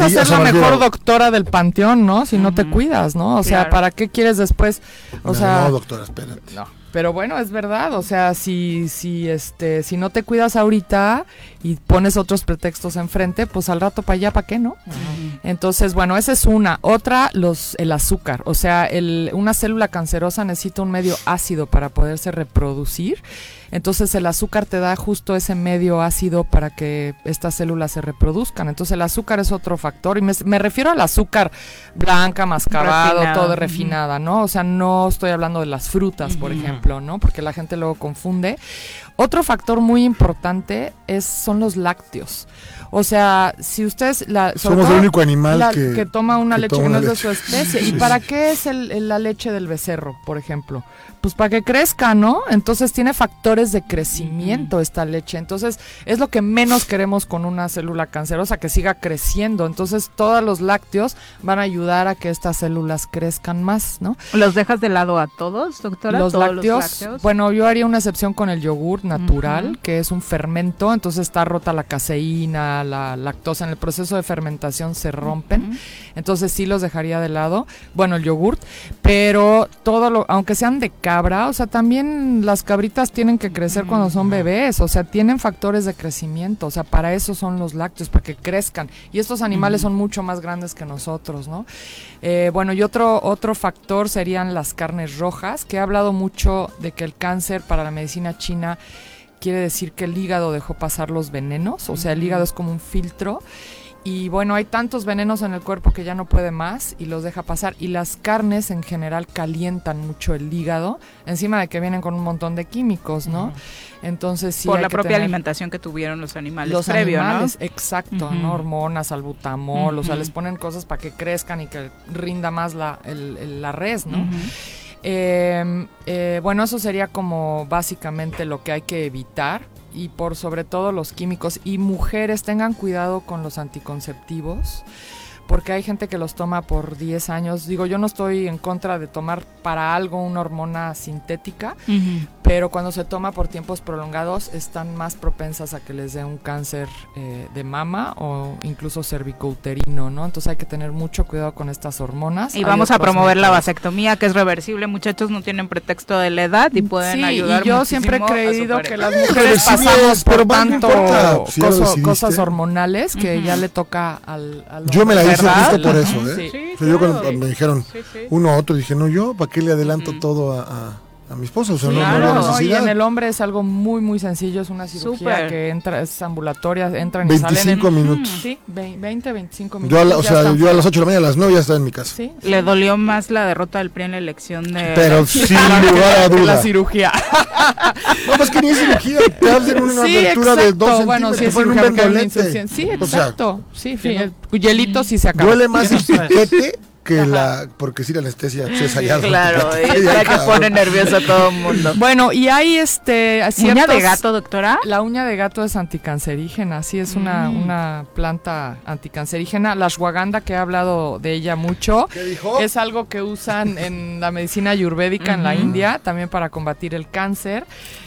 a ser la mejor doctora del panteón, ¿no? Si no te cuidas, ¿no? O sea, ¿para qué quieres después? O sea, no, doctora, espérate. No. Pero bueno, es verdad, o sea, si, si, este, si no te cuidas ahorita y pones otros pretextos enfrente, pues al rato para allá, ¿para qué no? Entonces, bueno, esa es una. Otra, los, el azúcar. O sea, el, una célula cancerosa necesita un medio ácido para poderse reproducir. Entonces el azúcar te da justo ese medio ácido para que estas células se reproduzcan. Entonces el azúcar es otro factor. Y me, refiero al azúcar blanca, mascabado, todo refinada, ¿no? O sea, no estoy hablando de las frutas, por ejemplo, ¿no? Porque la gente luego confunde. Otro factor muy importante es, son los lácteos. O sea, si ustedes... Somos el único animal la- que, toma una que leche toma que no es de su especie. Sí, ¿Y sí. para qué es el- el- la leche del becerro, por ejemplo? Pues para que crezca, ¿no? Entonces tiene factores de crecimiento esta leche. Entonces es lo que menos queremos con una célula cancerosa, que siga creciendo. Entonces todos los lácteos van a ayudar a que estas células crezcan más, ¿no? ¿Los dejas de lado a todos, doctora? Los ¿Todos lácteos, bueno, yo haría una excepción con el yogur natural, que es un fermento, entonces está rota la caseína, la lactosa, en el proceso de fermentación se rompen, entonces sí los dejaría de lado, bueno, el yogurt, pero todo lo, aunque sean de cabra, o sea, también las cabritas tienen que crecer cuando son bebés, o sea, tienen factores de crecimiento, o sea, para eso son los lácteos, para que crezcan, y estos animales son mucho más grandes que nosotros, ¿no? Eh, bueno, y otro, otro factor serían las carnes rojas, que he hablado mucho de que el cáncer para la medicina china quiere decir que el hígado dejó pasar los venenos, o sea, el hígado es como un filtro. Y bueno, hay tantos venenos en el cuerpo que ya no puede más y los deja pasar. Y las carnes en general calientan mucho el hígado, encima de que vienen con un montón de químicos, ¿no? Entonces sí. Por hay la que propia tener- alimentación que tuvieron los animales los previo, animales, ¿no? exacto. ¿no? Hormonas, albutamol, o sea, les ponen cosas para que crezcan y que rinda más la, el- el- la res, ¿no? Eh, eh, bueno, eso sería como básicamente lo que hay que evitar y por sobre todo los químicos. Y mujeres tengan cuidado con los anticonceptivos porque hay gente que los toma por 10 años. Digo, yo no estoy en contra de tomar para algo una hormona sintética, pero cuando se toma por tiempos prolongados están más propensas a que les dé un cáncer eh, de mama o incluso cervicouterino, ¿no? Entonces hay que tener mucho cuidado con estas hormonas. Y Hay vamos a promover la vasectomía, que es reversible. Muchachos, no tienen pretexto de la edad y pueden Sí, ayudar y yo siempre he creído que las mujeres reversible pasamos por no tanto si coso- cosas hormonales que ya le toca al, al Yo me la hombre, hice ¿verdad? justo por eso, ¿eh? sí. O sea, yo claro. cuando me dijeron Sí, sí. uno a otro, dije, no, yo, ¿para qué le adelanto todo a, a- a mi esposa? O sea, no- no, Claro, no, y en el hombre es algo muy muy sencillo, es una cirugía Súper. que entra, es ambulatoria, entran y salen 25 en, minutos. Sí, ve- 20, 25 minutos. Yo a, la- o sea, están yo a las 8 de la mañana, a las 9 ya estaba en mi casa. Sí, Le dolió más la derrota del PRI en la elección de... Pero sin lugar a que duda. la cirugía. No, pues que ni es cirugía, te hacen una sí, abertura de 2 exacto. Bueno, sí, es un. Sí, O sea, exacto. sí, sí, el hielito sí se acaba. Duele más el piquete que la... Porque sí, la anestesia cesariana. Claro, piquete. y Ya, la que pone nervioso a todo el mundo. Bueno, y hay este ¿Uña de gato, doctora? La uña de gato es anticancerígena, sí, es una, Mm. una planta anticancerígena. La ashwagandha, que he hablado de ella mucho, ¿Qué dijo? es algo que usan en la medicina ayurvédica en la. India, también para combatir el cáncer.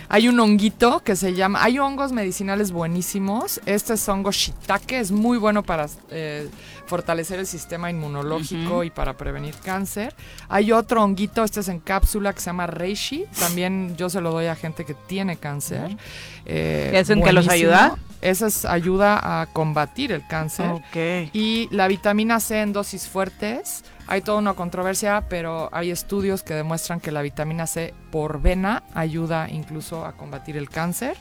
Hay un honguito que se llama, hay hongos medicinales buenísimos. Este es hongo shiitake, es muy bueno para eh, fortalecer el sistema inmunológico y para prevenir cáncer. Hay otro honguito, este es en cápsula, que se llama reishi. También yo se lo doy a gente que tiene cáncer. Eh, ¿Y eso en qué los ayuda? Esa es ayuda a combatir el cáncer. Ok. Y la vitamina C en dosis fuertes, hay toda una controversia, pero hay estudios que demuestran que la vitamina C por vena ayuda incluso a combatir el cáncer.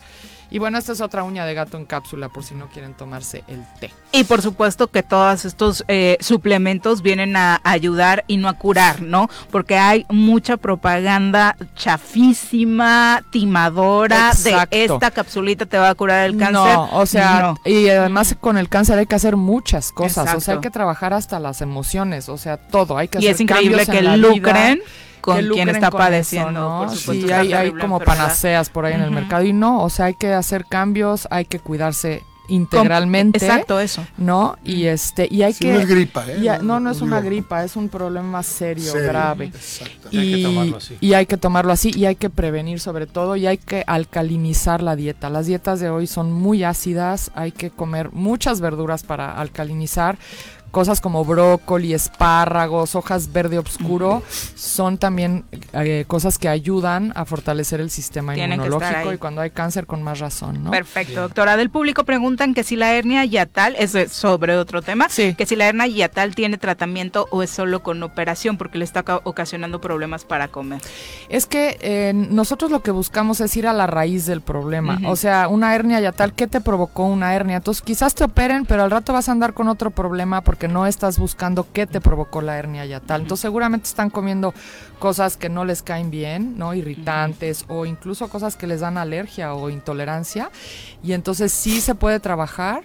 Y bueno, esta es otra uña de gato en cápsula por si no quieren tomarse el té. Y por supuesto que todos estos eh, suplementos vienen a ayudar y no a curar, ¿no? Porque hay mucha propaganda chafísima, timadora, Exacto. de esta capsulita te va a curar el cáncer. No, o sea, No. y además con el cáncer hay que hacer muchas cosas, o sea, hay que trabajar hasta las emociones, o sea, todo, hay que Y hacer es increíble cambios que en la vida, lucren con quien está con padeciendo, eso, ¿no? por supuesto, Sí, hay, como enfermedad. panaceas por ahí en el mercado y no, o sea, hay que hacer cambios, hay que cuidarse integralmente. Exacto, eso. ¿No? Y este y hay Sí, que no es gripa, ¿eh? a- no, no es Digo, una gripa, es un problema serio, serio. grave. Exacto. Y hay que tomarlo así. y hay que tomarlo así y hay que prevenir sobre todo y hay que alcalinizar la dieta. Las dietas de hoy son muy ácidas, hay que comer muchas verduras para alcalinizar. Cosas como brócoli, espárragos, hojas verde oscuro son también eh, cosas que ayudan a fortalecer el sistema Tienen inmunológico y cuando hay cáncer con más razón, ¿no? Perfecto, doctora. Del público preguntan que si la hernia hiatal, es sobre otro tema, Sí. que si la hernia hiatal tiene tratamiento o es solo con operación porque le está ca- ocasionando problemas para comer. Es que eh, nosotros lo que buscamos es ir a la raíz del problema. O sea, una hernia ya tal, ¿qué te provocó una hernia? Entonces quizás te operen, pero al rato vas a andar con otro problema porque porque no estás buscando qué te provocó la hernia yatal. Entonces seguramente están comiendo cosas que no les caen bien, ¿no? Irritantes o incluso cosas que les dan alergia o intolerancia. Y entonces sí se puede trabajar,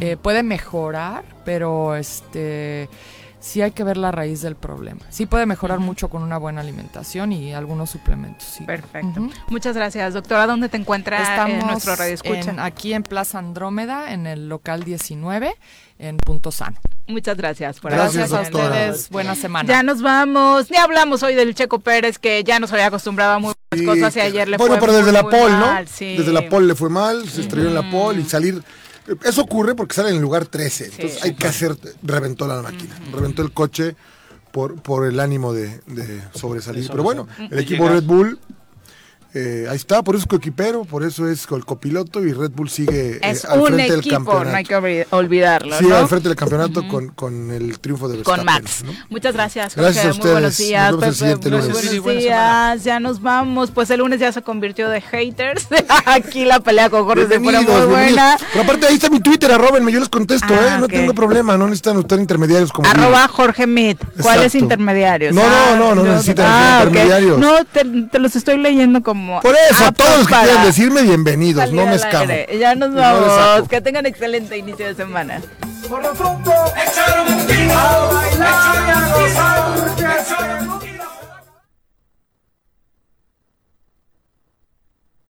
eh, puede mejorar, pero este sí hay que ver la raíz del problema. Sí puede mejorar mucho con una buena alimentación y algunos suplementos. Sí. Perfecto. Muchas gracias, doctora. ¿Dónde te encuentras Estamos nuestro radio escucha? aquí en Plaza Andrómeda, en el local 19, en Punto Sano. Muchas gracias por Gracias a ustedes. Buena semana. Ya nos vamos. Ni hablamos hoy del Checo Pérez, que ya nos había acostumbrado a muy buenas cosas y ayer le bueno, fue pero desde muy, la pole, ¿no? mal, sí. Desde la pole le fue mal, se estrelló en la pole y salir. Eso ocurre porque sale en el lugar 13. Entonces hay que hacer. Reventó la máquina. Reventó el coche por, por el ánimo de, de sobresalir. Pero bueno, el equipo llegar. Red Bull. Eh, ahí está, por eso es coequipero, por eso es el copiloto y Red Bull sigue eh, Es al frente del equipo, campeonato. no hay que olvi- olvidarlo. Sí, ¿no? al frente del campeonato con, con el triunfo de Verstappen. con Max. ¿no? Muchas gracias, Gracias Jorge. a Muy buenos ustedes. días. Nos vemos el Pepe, siguiente muy lunes. buenos días. Ya nos vamos. Pues el lunes ya se convirtió de haters. Aquí la pelea con Jorge se pone muy Bienvenidos, buena. Pero aparte ahí está mi Twitter, arrobenme, yo les contesto, Ah, ¿eh? No tengo problema, no necesitan usar intermediarios como Arroba Jorge Mit. ¿Cuáles intermediarios? No, no, no, no necesitan ah, intermediarios. No, te, te los estoy leyendo como. Por eso, a todos los que quieran decirme bienvenidos, no me aire. Ya nos no vamos. que tengan excelente inicio de semana. Por lo pronto, echaron un tiro a bailar y a gozar.